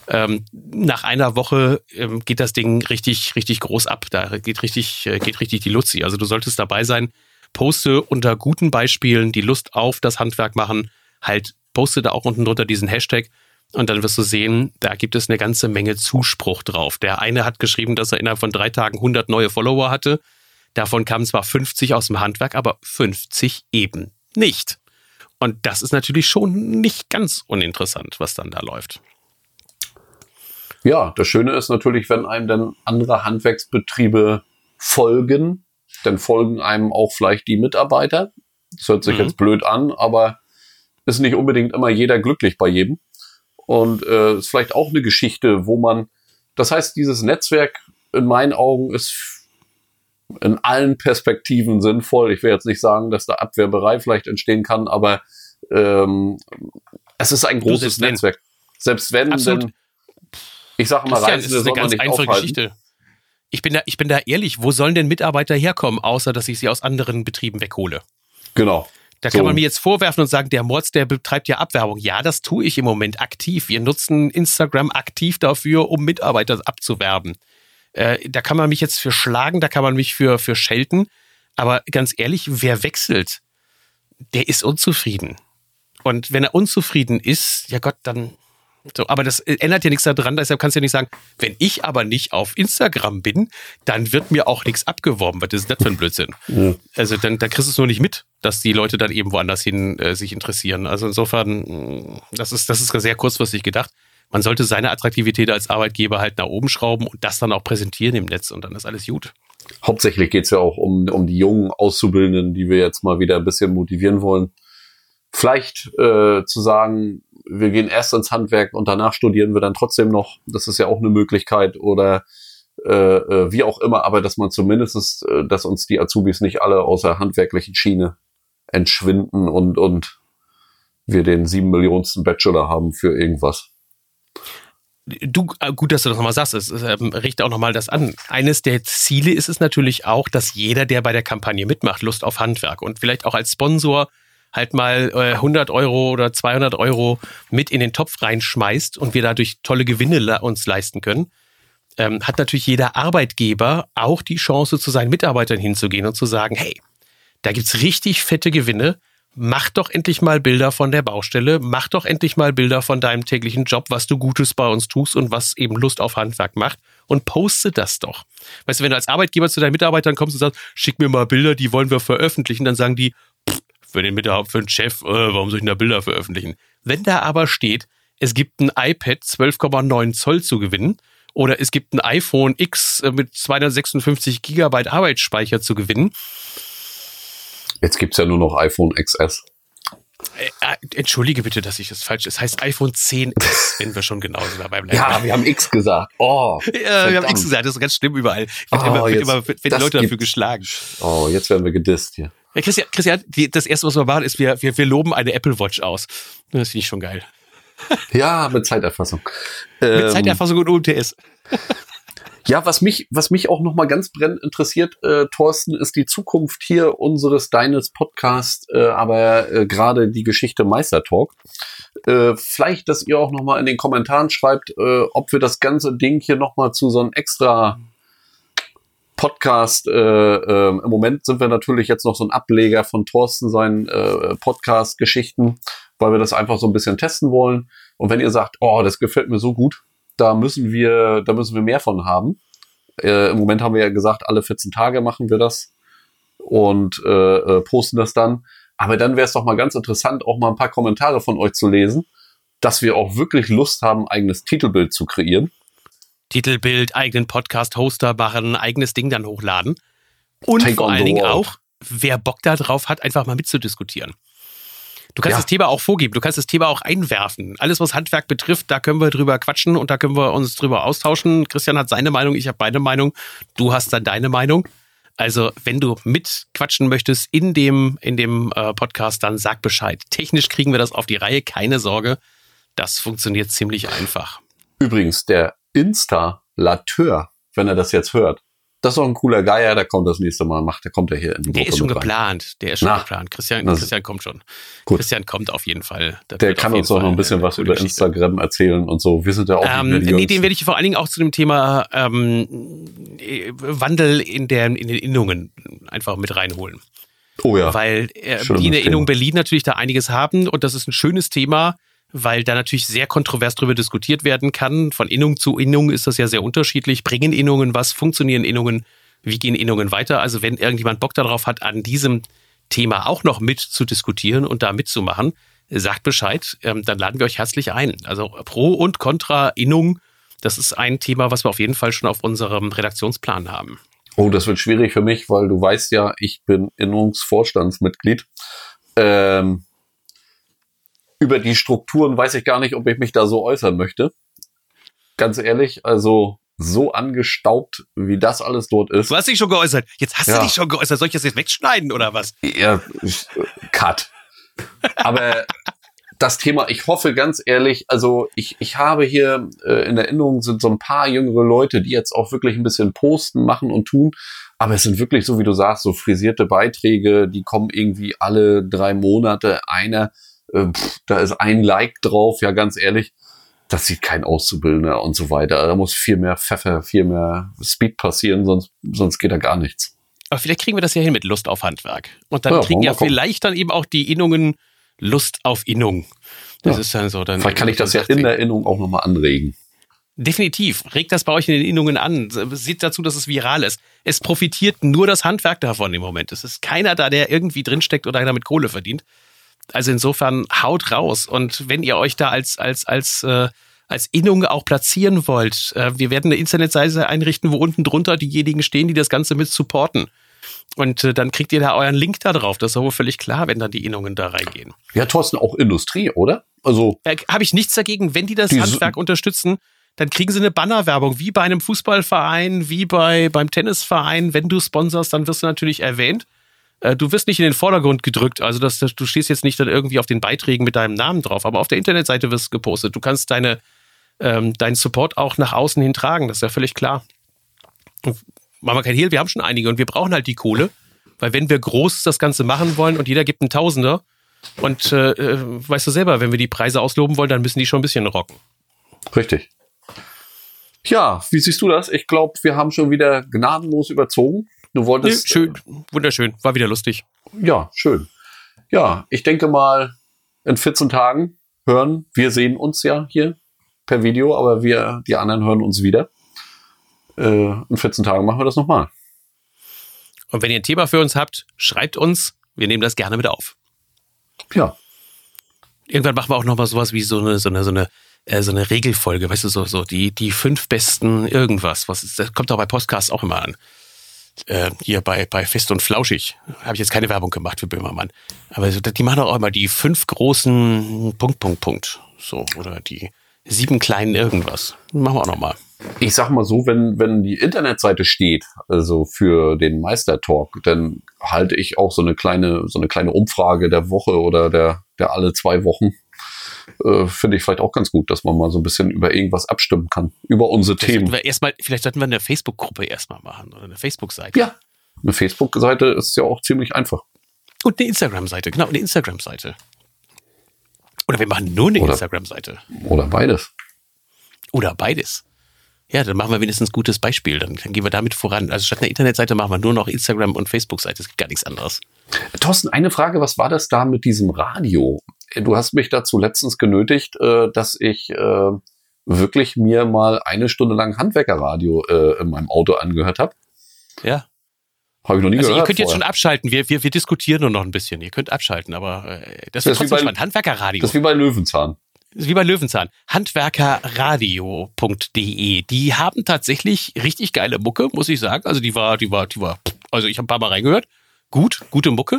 S1: ähm, nach einer Woche ähm, geht das Ding richtig, richtig groß ab. Da geht richtig, äh, geht richtig die Luzi. Also du solltest dabei sein. Poste unter guten Beispielen, die Lust auf das Handwerk machen, halt poste da auch unten drunter diesen Hashtag. Und dann wirst du sehen, da gibt es eine ganze Menge Zuspruch drauf. Der eine hat geschrieben, dass er innerhalb von drei Tagen 100 neue Follower hatte. Davon kamen zwar 50 aus dem Handwerk, aber 50 eben nicht. Und das ist natürlich schon nicht ganz uninteressant, was dann da läuft.
S2: Ja, das Schöne ist natürlich, wenn einem dann andere Handwerksbetriebe folgen, dann folgen einem auch vielleicht die Mitarbeiter. Das hört sich mhm. jetzt blöd an, aber ist nicht unbedingt immer jeder glücklich bei jedem. Und äh, ist vielleicht auch eine Geschichte, wo man, das heißt, dieses Netzwerk in meinen Augen ist in allen Perspektiven sinnvoll. Ich will jetzt nicht sagen, dass da Abwehrberei vielleicht entstehen kann, aber ähm, es ist ein großes Netzwerk. Selbst wenn,
S1: Absolut.
S2: denn Ich sage mal,
S1: Reisende das ist eine ganz einfache aufhalten. Geschichte. Ich bin, da, ich bin da ehrlich, wo sollen denn Mitarbeiter herkommen, außer dass ich sie aus anderen Betrieben weghole?
S2: Genau.
S1: Da so. kann man mir jetzt vorwerfen und sagen, der Mords, der betreibt ja Abwerbung. Ja, das tue ich im Moment aktiv. Wir nutzen Instagram aktiv dafür, um Mitarbeiter abzuwerben. Äh, da kann man mich jetzt für schlagen, da kann man mich für, für schelten. Aber ganz ehrlich, wer wechselt, der ist unzufrieden. Und wenn er unzufrieden ist, ja Gott, dann so, aber das ändert ja nichts daran, deshalb kannst du ja nicht sagen, wenn ich aber nicht auf Instagram bin, dann wird mir auch nichts abgeworben. Was ist das für ein Blödsinn? Ja. Also dann, dann kriegst du es nur nicht mit, dass die Leute dann eben woanders hin äh, sich interessieren. Also insofern, mm, das ist, das ist sehr kurzfristig gedacht. Man sollte seine Attraktivität als Arbeitgeber halt nach oben schrauben und das dann auch präsentieren im Netz und dann ist alles gut.
S2: Hauptsächlich geht's ja auch um, um die jungen Auszubildenden, die wir jetzt mal wieder ein bisschen motivieren wollen. Vielleicht äh, zu sagen, wir gehen erst ins Handwerk und danach studieren wir dann trotzdem noch. Das ist ja auch eine Möglichkeit oder äh, äh, wie auch immer, aber dass man zumindest, äh, dass uns die Azubis nicht alle aus der handwerklichen Schiene entschwinden und, und wir den sieben Millionensten Bachelor haben für irgendwas.
S1: Du, äh, gut, dass du das nochmal sagst, es ähm, richte auch nochmal das an. Eines der Ziele ist es natürlich auch, dass jeder, der bei der Kampagne mitmacht, Lust auf Handwerk und vielleicht auch als Sponsor halt mal äh, 100 Euro oder 200 Euro mit in den Topf reinschmeißt und wir dadurch tolle Gewinne uns leisten können, ähm, hat natürlich jeder Arbeitgeber auch die Chance, zu seinen Mitarbeitern hinzugehen und zu sagen, hey, da gibt's richtig fette Gewinne, mach doch endlich mal Bilder von der Baustelle, mach doch endlich mal Bilder von deinem täglichen Job, was du Gutes bei uns tust und was eben Lust auf Handwerk macht und poste das doch. Weißt du, wenn du als Arbeitgeber zu deinen Mitarbeitern kommst und sagst, schick mir mal Bilder, die wollen wir veröffentlichen, dann sagen die, für den Mitarbeiter, für den Chef, äh, warum soll ich denn da Bilder veröffentlichen? Wenn da aber steht, es gibt ein iPad 12,9 Zoll zu gewinnen oder es gibt ein iPhone X äh, mit 256 Gigabyte Arbeitsspeicher zu gewinnen.
S2: Jetzt gibt's ja nur noch iPhone XS.
S1: Äh, äh, entschuldige bitte, dass ich das falsch. Es heißt iPhone 10S, wenn wir schon genauso dabei bleiben.
S2: Ja, wir haben X gesagt. Oh,
S1: ja, wir haben X gesagt. Das ist ganz schlimm überall. Ich oh, immer, jetzt, immer, werden die Leute dafür geschlagen.
S2: Oh, jetzt werden wir gedisst hier.
S1: Ja, Christian, Christian die, das erste, was wir machen, ist, wir, wir, wir loben eine Apple Watch aus. Das finde ich schon geil.
S2: Ja, mit Zeiterfassung.
S1: mit ähm, Zeiterfassung und UMTS.
S2: Ja, was mich, was mich auch nochmal ganz brennend interessiert, äh, Thorsten, ist die Zukunft hier unseres deines Podcast, äh, aber äh, gerade die Geschichte Meistertalk. Äh, vielleicht, dass ihr auch nochmal in den Kommentaren schreibt, äh, ob wir das ganze Ding hier nochmal zu so einem extra Podcast, äh, äh, im Moment sind wir natürlich jetzt noch so ein Ableger von Thorsten seinen äh, Podcast-Geschichten, weil wir das einfach so ein bisschen testen wollen. Und wenn ihr sagt, oh, das gefällt mir so gut, da müssen wir, da müssen wir mehr von haben. Äh, Im Moment haben wir ja gesagt, alle 14 Tage machen wir das und äh, äh, posten das dann. Aber dann wäre es doch mal ganz interessant, auch mal ein paar Kommentare von euch zu lesen, dass wir auch wirklich Lust haben, eigenes Titelbild zu kreieren.
S1: Titelbild, eigenen Podcast-Hoster machen, eigenes Ding dann hochladen. Und Take vor allen Dingen auch, wer Bock da drauf hat, einfach mal mitzudiskutieren. Du kannst ja. das Thema auch vorgeben, du kannst das Thema auch einwerfen. Alles, was Handwerk betrifft, da können wir drüber quatschen und da können wir uns drüber austauschen. Christian hat seine Meinung, ich habe meine Meinung, du hast dann deine Meinung. Also, wenn du mitquatschen möchtest in dem, in dem äh, Podcast, dann sag Bescheid. Technisch kriegen wir das auf die Reihe, keine Sorge. Das funktioniert ziemlich einfach.
S2: Übrigens, der Installateur, wenn er das jetzt hört. Das ist doch ein cooler Geier, der kommt das nächste Mal, macht, der kommt ja hier in die
S1: Der Woche ist schon geplant, der ist schon Na, geplant. Christian, Christian kommt schon. Gut. Christian kommt auf jeden Fall.
S2: Das der kann uns doch noch ein bisschen was über Geschichte. Instagram erzählen und so. Wir sind ja auch
S1: ähm, Nee, den werde ich vor allen Dingen auch zu dem Thema ähm, Wandel in, der, in den Innungen einfach mit reinholen.
S2: Oh ja.
S1: Weil äh, die in der Innung Berlin natürlich da einiges haben und das ist ein schönes Thema weil da natürlich sehr kontrovers darüber diskutiert werden kann. Von Innung zu Innung ist das ja sehr unterschiedlich. Bringen Innungen was? Funktionieren Innungen? Wie gehen Innungen weiter? Also wenn irgendjemand Bock darauf hat, an diesem Thema auch noch mit zu diskutieren und da mitzumachen, sagt Bescheid, ähm, dann laden wir euch herzlich ein. Also Pro und Contra Innung, das ist ein Thema, was wir auf jeden Fall schon auf unserem Redaktionsplan haben.
S2: Oh, das wird schwierig für mich, weil du weißt ja, ich bin Innungsvorstandsmitglied. Ähm, über die Strukturen weiß ich gar nicht, ob ich mich da so äußern möchte. Ganz ehrlich, also so angestaubt, wie das alles dort ist.
S1: Du hast dich schon geäußert. Jetzt hast ja. du dich schon geäußert. Soll ich das jetzt wegschneiden oder was?
S2: Ja, cut. Aber das Thema, ich hoffe ganz ehrlich, also ich, ich habe hier äh, in Erinnerung sind so ein paar jüngere Leute, die jetzt auch wirklich ein bisschen posten, machen und tun. Aber es sind wirklich, so wie du sagst, so frisierte Beiträge, die kommen irgendwie alle drei Monate. Einer, äh, pff, da ist ein Like drauf, ja ganz ehrlich, das sieht kein Auszubildender und so weiter. Da muss viel mehr Pfeffer, viel mehr Speed passieren, sonst, sonst geht da gar nichts.
S1: Aber vielleicht kriegen wir das ja hin mit Lust auf Handwerk. Und dann
S2: Ja,
S1: kriegen ja vielleicht dann eben auch die Innungen Lust auf Innung. Das
S2: Ja.
S1: ist dann so. Dann
S2: Vielleicht kann ich das ja in der Erinnerung auch nochmal anregen.
S1: Definitiv. Regt das bei euch in den Innungen an. Seht dazu, dass es viral ist. Es profitiert nur das Handwerk davon im Moment. Es ist keiner da, der irgendwie drinsteckt oder damit Kohle verdient. Also insofern haut raus. Und wenn ihr euch da als, als, als, äh, als Innung auch platzieren wollt, äh, wir werden eine Internetseite einrichten, wo unten drunter diejenigen stehen, die das Ganze mit supporten. Und äh, dann kriegt ihr da euren Link da drauf. Das ist aber völlig klar, wenn dann die Innungen da reingehen.
S2: Ja, Thorsten, auch Industrie, oder? Also,
S1: Äh, Habe ich nichts dagegen, wenn die das
S2: Die-
S1: Handwerk unterstützen, dann kriegen sie eine Bannerwerbung, wie bei einem Fußballverein, wie bei beim Tennisverein. Wenn du sponsorst, dann wirst du natürlich erwähnt. Äh, Du wirst nicht in den Vordergrund gedrückt, also das, das, du stehst jetzt nicht dann irgendwie auf den Beiträgen mit deinem Namen drauf, aber auf der Internetseite wirst du gepostet. Du kannst deine, ähm, deinen Support auch nach außen hin tragen, das ist ja völlig klar. Machen wir kein Hehl, wir haben schon einige und wir brauchen halt die Kohle, weil wenn wir groß das Ganze machen wollen und jeder gibt einen Tausender und äh, äh, weißt du selber, wenn wir die Preise ausloben wollen, dann müssen die schon ein bisschen rocken.
S2: richtig. Ja, wie siehst du das? Ich glaube, wir haben schon wieder gnadenlos überzogen. Du
S1: Nee,
S2: wolltest.
S1: schön, wunderschön, war wieder lustig.
S2: Ja, schön. Ja, ich denke mal, in 14 Tagen hören, wir sehen uns ja hier per Video, aber wir, die anderen hören uns wieder. Äh, in 14 Tagen machen wir das nochmal.
S1: Und wenn ihr ein Thema für uns habt, schreibt uns, wir nehmen das gerne mit auf.
S2: Ja,
S1: Irgendwann machen wir auch noch mal sowas wie so eine, so eine, so eine, äh, so eine Regelfolge, weißt du, so, so die, die fünf besten irgendwas. Was ist, das kommt auch bei Podcasts auch immer an. Äh, hier bei, bei Fest und Flauschig habe ich jetzt keine Werbung gemacht für Böhmermann. Aber so, die machen auch immer die fünf großen Punkt, Punkt, Punkt. So, oder die sieben kleinen irgendwas. Machen wir auch noch mal.
S2: ich sag mal so, wenn, wenn die Internetseite steht, also für den Meistertalk, dann halte ich auch so eine kleine, so eine kleine Umfrage der Woche oder der, der alle zwei Wochen. Äh, Finde ich vielleicht auch ganz gut, dass man mal so ein bisschen über irgendwas abstimmen kann. Über unsere
S1: Vielleicht sollten
S2: Themen.
S1: wir erstmal, vielleicht sollten wir eine Facebook-Gruppe erstmal machen oder eine Facebook-Seite.
S2: Ja. Eine Facebook-Seite ist ja auch ziemlich einfach.
S1: Und eine Instagram-Seite, genau, eine Instagram-Seite. Oder wir machen nur eine Instagram-Seite.
S2: Oder beides.
S1: Oder beides. Ja, dann machen wir wenigstens ein gutes Beispiel. Dann, dann gehen wir damit voran. Also statt einer Internetseite machen wir nur noch Instagram und Facebook-Seite. Es gibt gar nichts anderes.
S2: Thorsten, eine Frage, was war das da mit diesem Radio? Du hast mich dazu letztens genötigt, äh, dass ich äh, wirklich mir mal eine Stunde lang Handwerkerradio äh, in meinem Auto angehört habe.
S1: Ja.
S2: Habe ich noch nie
S1: Also
S2: gehört.
S1: ihr könnt jetzt schon
S2: vorher.
S1: abschalten. Wir, wir, wir diskutieren nur noch ein bisschen. Ihr könnt abschalten, aber äh, das
S2: Das ist wie
S1: trotzdem
S2: bei-
S1: spannend. Handwerkerradio.
S2: das ist wie bei Löwenzahn.
S1: Das ist wie bei Löwenzahn. Handwerkerradio.de. Die haben tatsächlich richtig geile Mucke, muss ich sagen. Also die war, die war, die war, also ich habe ein paar Mal reingehört. Gut, gute Mucke.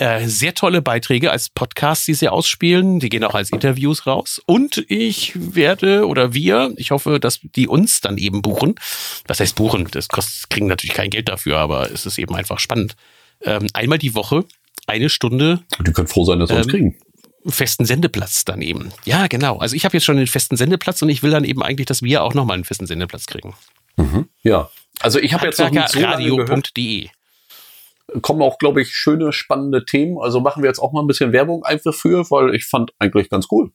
S1: Äh, sehr tolle Beiträge als Podcast, die sie ausspielen. Die gehen auch als Interviews raus. Und ich werde oder wir, ich hoffe, dass die uns dann eben buchen. Was heißt buchen? Das kostet, kriegen natürlich kein Geld dafür, aber es ist eben einfach spannend. Ähm, einmal die Woche eine Stunde
S2: Die können froh sein, dass wir uns
S1: Ähm,
S2: kriegen.
S1: festen Sendeplatz dann eben. Ja, genau. Also ich habe jetzt schon den festen Sendeplatz und ich will dann eben eigentlich, dass wir auch nochmal einen festen Sendeplatz kriegen.
S2: Ja. Also ich habe jetzt noch nicht so.
S1: Handwerkerradio.de.
S2: Kommen auch, glaube ich, schöne, spannende Themen. Also machen wir jetzt auch mal ein bisschen Werbung einfach für, weil ich fand eigentlich ganz cool.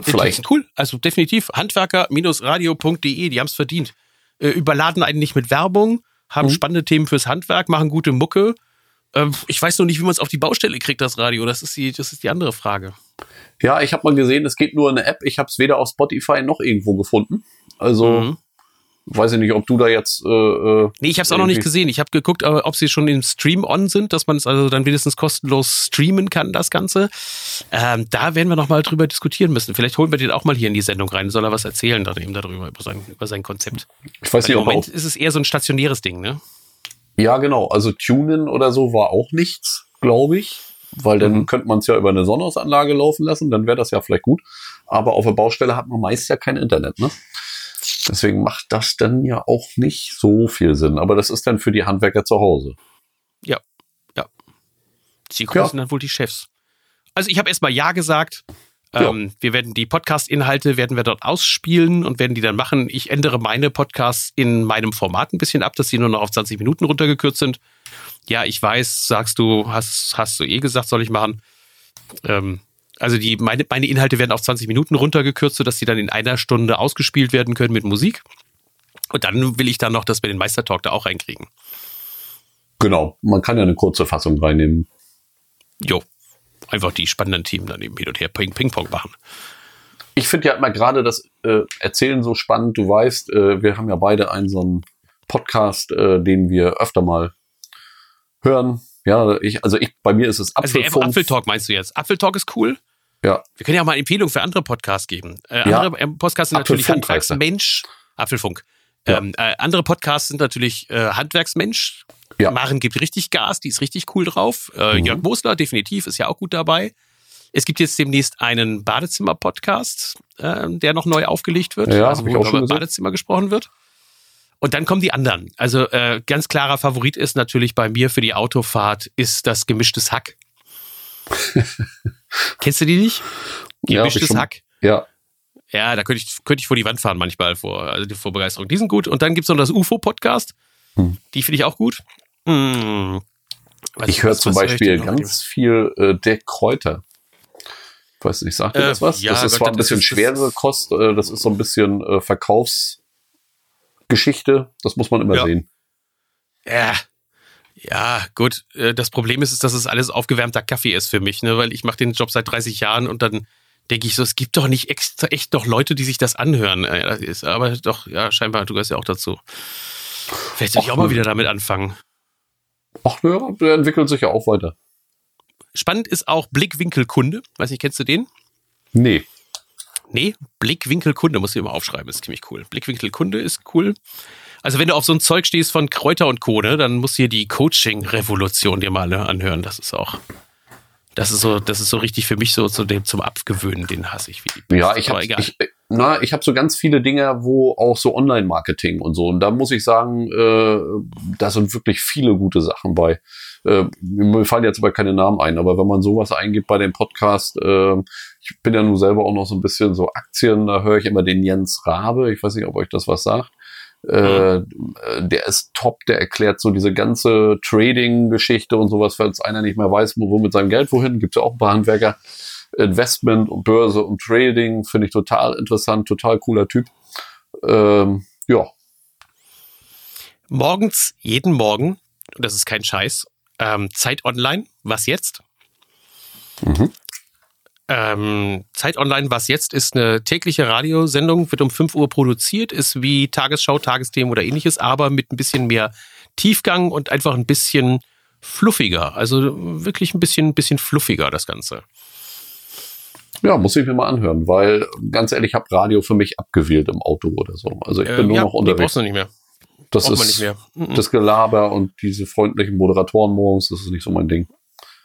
S2: Vielleicht.
S1: Cool. Also definitiv. Handwerker-radio.de. Die haben es verdient. Äh, überladen einen nicht mit Werbung, haben
S2: Mhm.
S1: spannende Themen fürs Handwerk, machen gute Mucke. Ähm, ich weiß noch nicht, wie man es auf die Baustelle kriegt, das Radio. Das ist die, das ist die andere Frage.
S2: Ja, ich habe mal gesehen, es geht nur in eine App. Ich habe es weder auf Spotify noch irgendwo gefunden. Also
S1: Mhm.
S2: Weiß ich nicht, ob du da jetzt. Äh, äh,
S1: Nee, ich habe es auch noch nicht gesehen. Ich habe geguckt, ob sie schon im Stream on sind, dass man es also dann wenigstens kostenlos streamen kann, das Ganze. Ähm, da werden wir noch mal drüber diskutieren müssen. Vielleicht holen wir den auch mal hier in die Sendung rein. Soll er was erzählen dann eben darüber, über sein, über sein Konzept.
S2: ich weiß nicht,
S1: Im Moment ist es eher so ein stationäres Ding, ne?
S2: Ja, genau. Also Tunen oder so war auch nichts, glaube ich. Weil dann
S1: Mhm.
S2: könnte man es ja über eine Sonnenausanlage laufen lassen, dann wäre das ja vielleicht gut. Aber auf der Baustelle hat man meist ja kein Internet, ne? Deswegen macht das dann ja auch nicht so viel Sinn. Aber das ist dann für die Handwerker zu Hause.
S1: Die
S2: Ja.
S1: sind dann wohl die Chefs. Also ich habe erstmal Ja gesagt. Ähm, wir werden die Podcast-Inhalte werden wir dort ausspielen und werden die dann machen. Ich ändere meine Podcasts in meinem Format ein bisschen ab, dass sie nur noch auf 20 Minuten runtergekürzt sind. Ja, ich weiß, sagst du, hast, hast du eh gesagt, soll ich machen. Ähm, also die, meine, meine Inhalte werden auf 20 Minuten runtergekürzt, sodass sie dann in einer Stunde ausgespielt werden können mit Musik. Und dann will ich dann noch, dass wir den Meistertalk da auch reinkriegen.
S2: Genau, man kann ja eine kurze Fassung reinnehmen.
S1: Jo, einfach die spannenden Themen dann eben hin und her Ping-Pong machen.
S2: Ich finde ja immer gerade das äh, Erzählen so spannend. Du weißt, äh, wir haben ja beide einen so einen Podcast, äh, den wir öfter mal hören. Ja, ich, also ich, bei mir ist es
S1: Apfelfunk. Also Apfeltalk meinst du jetzt? Apfeltalk ist cool.
S2: Ja.
S1: Wir können ja auch mal Empfehlungen für andere Podcasts geben. Äh,
S2: Ja.
S1: andere ähm, Podcasts sind natürlich
S2: Apfelfunk er.
S1: Handwerksmensch. Apfelfunk.
S2: Ja.
S1: Ähm, äh, andere Podcasts sind natürlich äh, Handwerksmensch.
S2: Ja.
S1: Maren gibt richtig Gas, die ist richtig cool drauf. Äh,
S2: Mhm.
S1: Jörg Mosler definitiv ist ja auch gut dabei. Es gibt jetzt demnächst einen Badezimmer-Podcast, äh, der noch neu aufgelegt wird,
S2: Ja,
S1: also wo über. Badezimmer gesprochen wird. Und dann kommen die anderen. Also äh, ganz klarer Favorit ist natürlich bei mir für die Autofahrt ist das gemischtes Hack. Kennst du die nicht?
S2: Ja, ich
S1: Gemischtes
S2: schon.
S1: Hack.
S2: Ja,
S1: Ja, da könnte ich, könnte ich vor die Wand fahren manchmal vor, also die vor Begeisterung. Die sind gut. Und dann gibt's noch das UFO-Podcast.
S2: Hm.
S1: Die finde ich auch gut. Hm. Was-
S2: ich höre zum
S1: hör ich
S2: Beispiel
S1: noch?
S2: ganz viel äh, Dirk Kräuter. Ich weiß nicht, sagt ihr
S1: Äh,
S2: das was?
S1: ja,
S2: das ist
S1: Gott,
S2: zwar ein bisschen
S1: ist-
S2: schwerere Kost, äh, das ist so ein bisschen äh, Verkaufsgeschichte. Das muss man immer
S1: Ja.
S2: sehen.
S1: Ja. Ja, gut. Äh, Das Problem ist, ist, dass es alles aufgewärmter Kaffee ist für mich, ne? weil ich mache den Job seit 30 Jahren und dann denke ich so, es gibt doch nicht extra, echt noch Leute, die sich das anhören. Äh, das ist, aber doch, ja, scheinbar, du gehörst ja auch dazu. Vielleicht soll ich auch mal
S2: ne.
S1: wieder damit anfangen.
S2: Ach ja, der entwickelt sich ja auch weiter.
S1: Spannend ist auch Blickwinkelkunde. Weiß nicht, kennst du den?
S2: Nee.
S1: Nee, Blickwinkelkunde musst du immer aufschreiben, ist ziemlich cool. Blickwinkelkunde ist cool. Also wenn du auf so ein Zeug stehst von Kräuter und Co., ne, dann musst du dir die Coaching-Revolution dir mal ne, anhören. Das ist auch, das ist so, das ist so richtig für mich so zu dem zum Abgewöhnen, den hasse ich wie die Pest.
S2: Ja, ich habe
S1: egal.
S2: ich, äh, na, ich hab so ganz viele Dinge, wo auch so Online-Marketing und so. Und da muss ich sagen, äh, da sind wirklich viele gute Sachen bei. Äh, mir fallen jetzt aber keine Namen ein, aber wenn man sowas eingibt bei dem Podcast, äh, ich bin ja nun selber auch noch so ein bisschen so Aktien, da höre ich immer den Jens Rabe. Ich weiß nicht, ob euch das was sagt. Äh, äh, der ist top, der erklärt so diese ganze Trading-Geschichte und sowas, falls einer nicht mehr weiß, wo mit seinem Geld wohin, gibt ja auch ein paar Handwerker. Investment und Börse und Trading finde ich total interessant, total cooler Typ. Ähm, ja,
S1: Morgens, jeden Morgen, das ist kein Scheiß, ähm, Zeit Online, was jetzt?
S2: Mhm.
S1: Ähm, Zeit Online, was jetzt, ist eine tägliche Radiosendung, wird um 5 Uhr produziert, ist wie Tagesschau, Tagesthemen oder ähnliches, aber mit ein bisschen mehr Tiefgang und einfach ein bisschen fluffiger. Also wirklich ein bisschen, ein bisschen fluffiger, das Ganze.
S2: Ja, muss ich mir mal anhören, weil ganz ehrlich, ich habe Radio für mich abgewählt im Auto oder so. Also ich bin
S1: Äh,
S2: nur
S1: ja,
S2: noch unterwegs.
S1: brauchst du nicht mehr.
S2: das
S1: Braucht
S2: ist
S1: nicht mehr. Mhm.
S2: das Gelaber und diese freundlichen Moderatoren morgens, das ist nicht so mein Ding.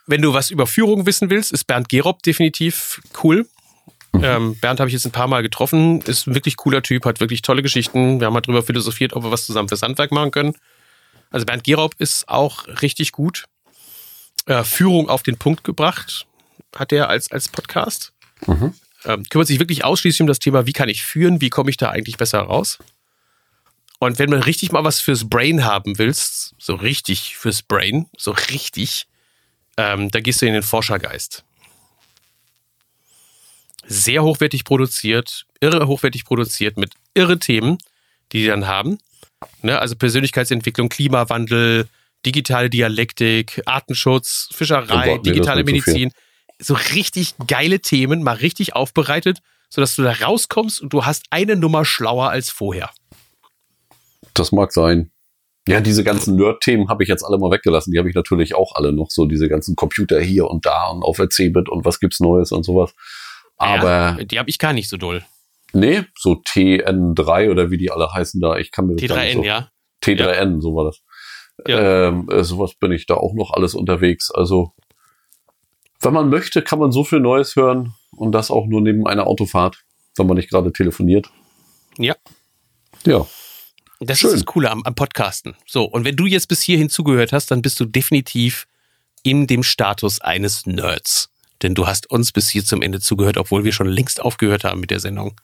S1: Wenn du was über Führung wissen willst, ist Bernd Gerob definitiv cool. Ähm, Bernd habe ich jetzt ein paar Mal getroffen, ist ein wirklich cooler Typ, hat wirklich tolle Geschichten. Wir haben mal drüber philosophiert, ob wir was zusammen fürs Handwerk machen können. Also Bernd Gerob ist auch richtig gut. Äh, Führung auf den Punkt gebracht, hat er als, als Podcast.
S2: Mhm.
S1: Ähm, kümmert sich wirklich ausschließlich um das Thema, wie kann ich führen, wie komme ich da eigentlich besser raus. Und wenn man richtig mal was fürs Brain haben willst, so richtig fürs Brain, so richtig, ähm, da gehst du in den Forschergeist. Sehr hochwertig produziert, irre hochwertig produziert mit irre Themen, die die dann haben. Ne? Also Persönlichkeitsentwicklung, Klimawandel, digitale Dialektik, Artenschutz, Fischerei, digitale. Medizin. So richtig geile Themen, mal richtig aufbereitet, sodass du da rauskommst und du hast eine Nummer schlauer als vorher.
S2: Das mag sein. Ja, diese ganzen Nerd-Themen habe ich jetzt alle mal weggelassen. Die habe ich natürlich auch alle noch. So diese ganzen Computer hier und da und auf der Cebit und was gibt's Neues und sowas. Aber
S1: ja, die habe ich gar nicht so doll.
S2: nee, so TN3 oder wie die alle heißen da. Ich kann mir das gar nicht
S1: T3N,
S2: so.
S1: ja.
S2: T3N, so war das.
S1: Ja.
S2: Ähm, äh, sowas bin ich da auch noch alles unterwegs. Also, wenn man möchte, kann man so viel Neues hören und das auch nur neben einer Autofahrt, wenn man nicht gerade telefoniert.
S1: Ja.
S2: Ja,
S1: Das
S2: Schön.
S1: ist das Coole am, am Podcasten. So, und wenn du jetzt bis hierhin zugehört hast, dann bist du definitiv in dem Status eines Nerds. denn du hast uns bis hier zum Ende zugehört, obwohl wir schon längst aufgehört haben mit der Sendung.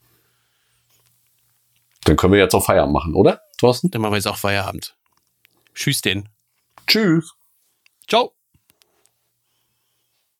S2: Dann können wir jetzt auch Feierabend machen, oder, Thorsten?
S1: Dann machen wir jetzt auch Feierabend. Tschüss denn.
S2: Tschüss.
S1: Ciao.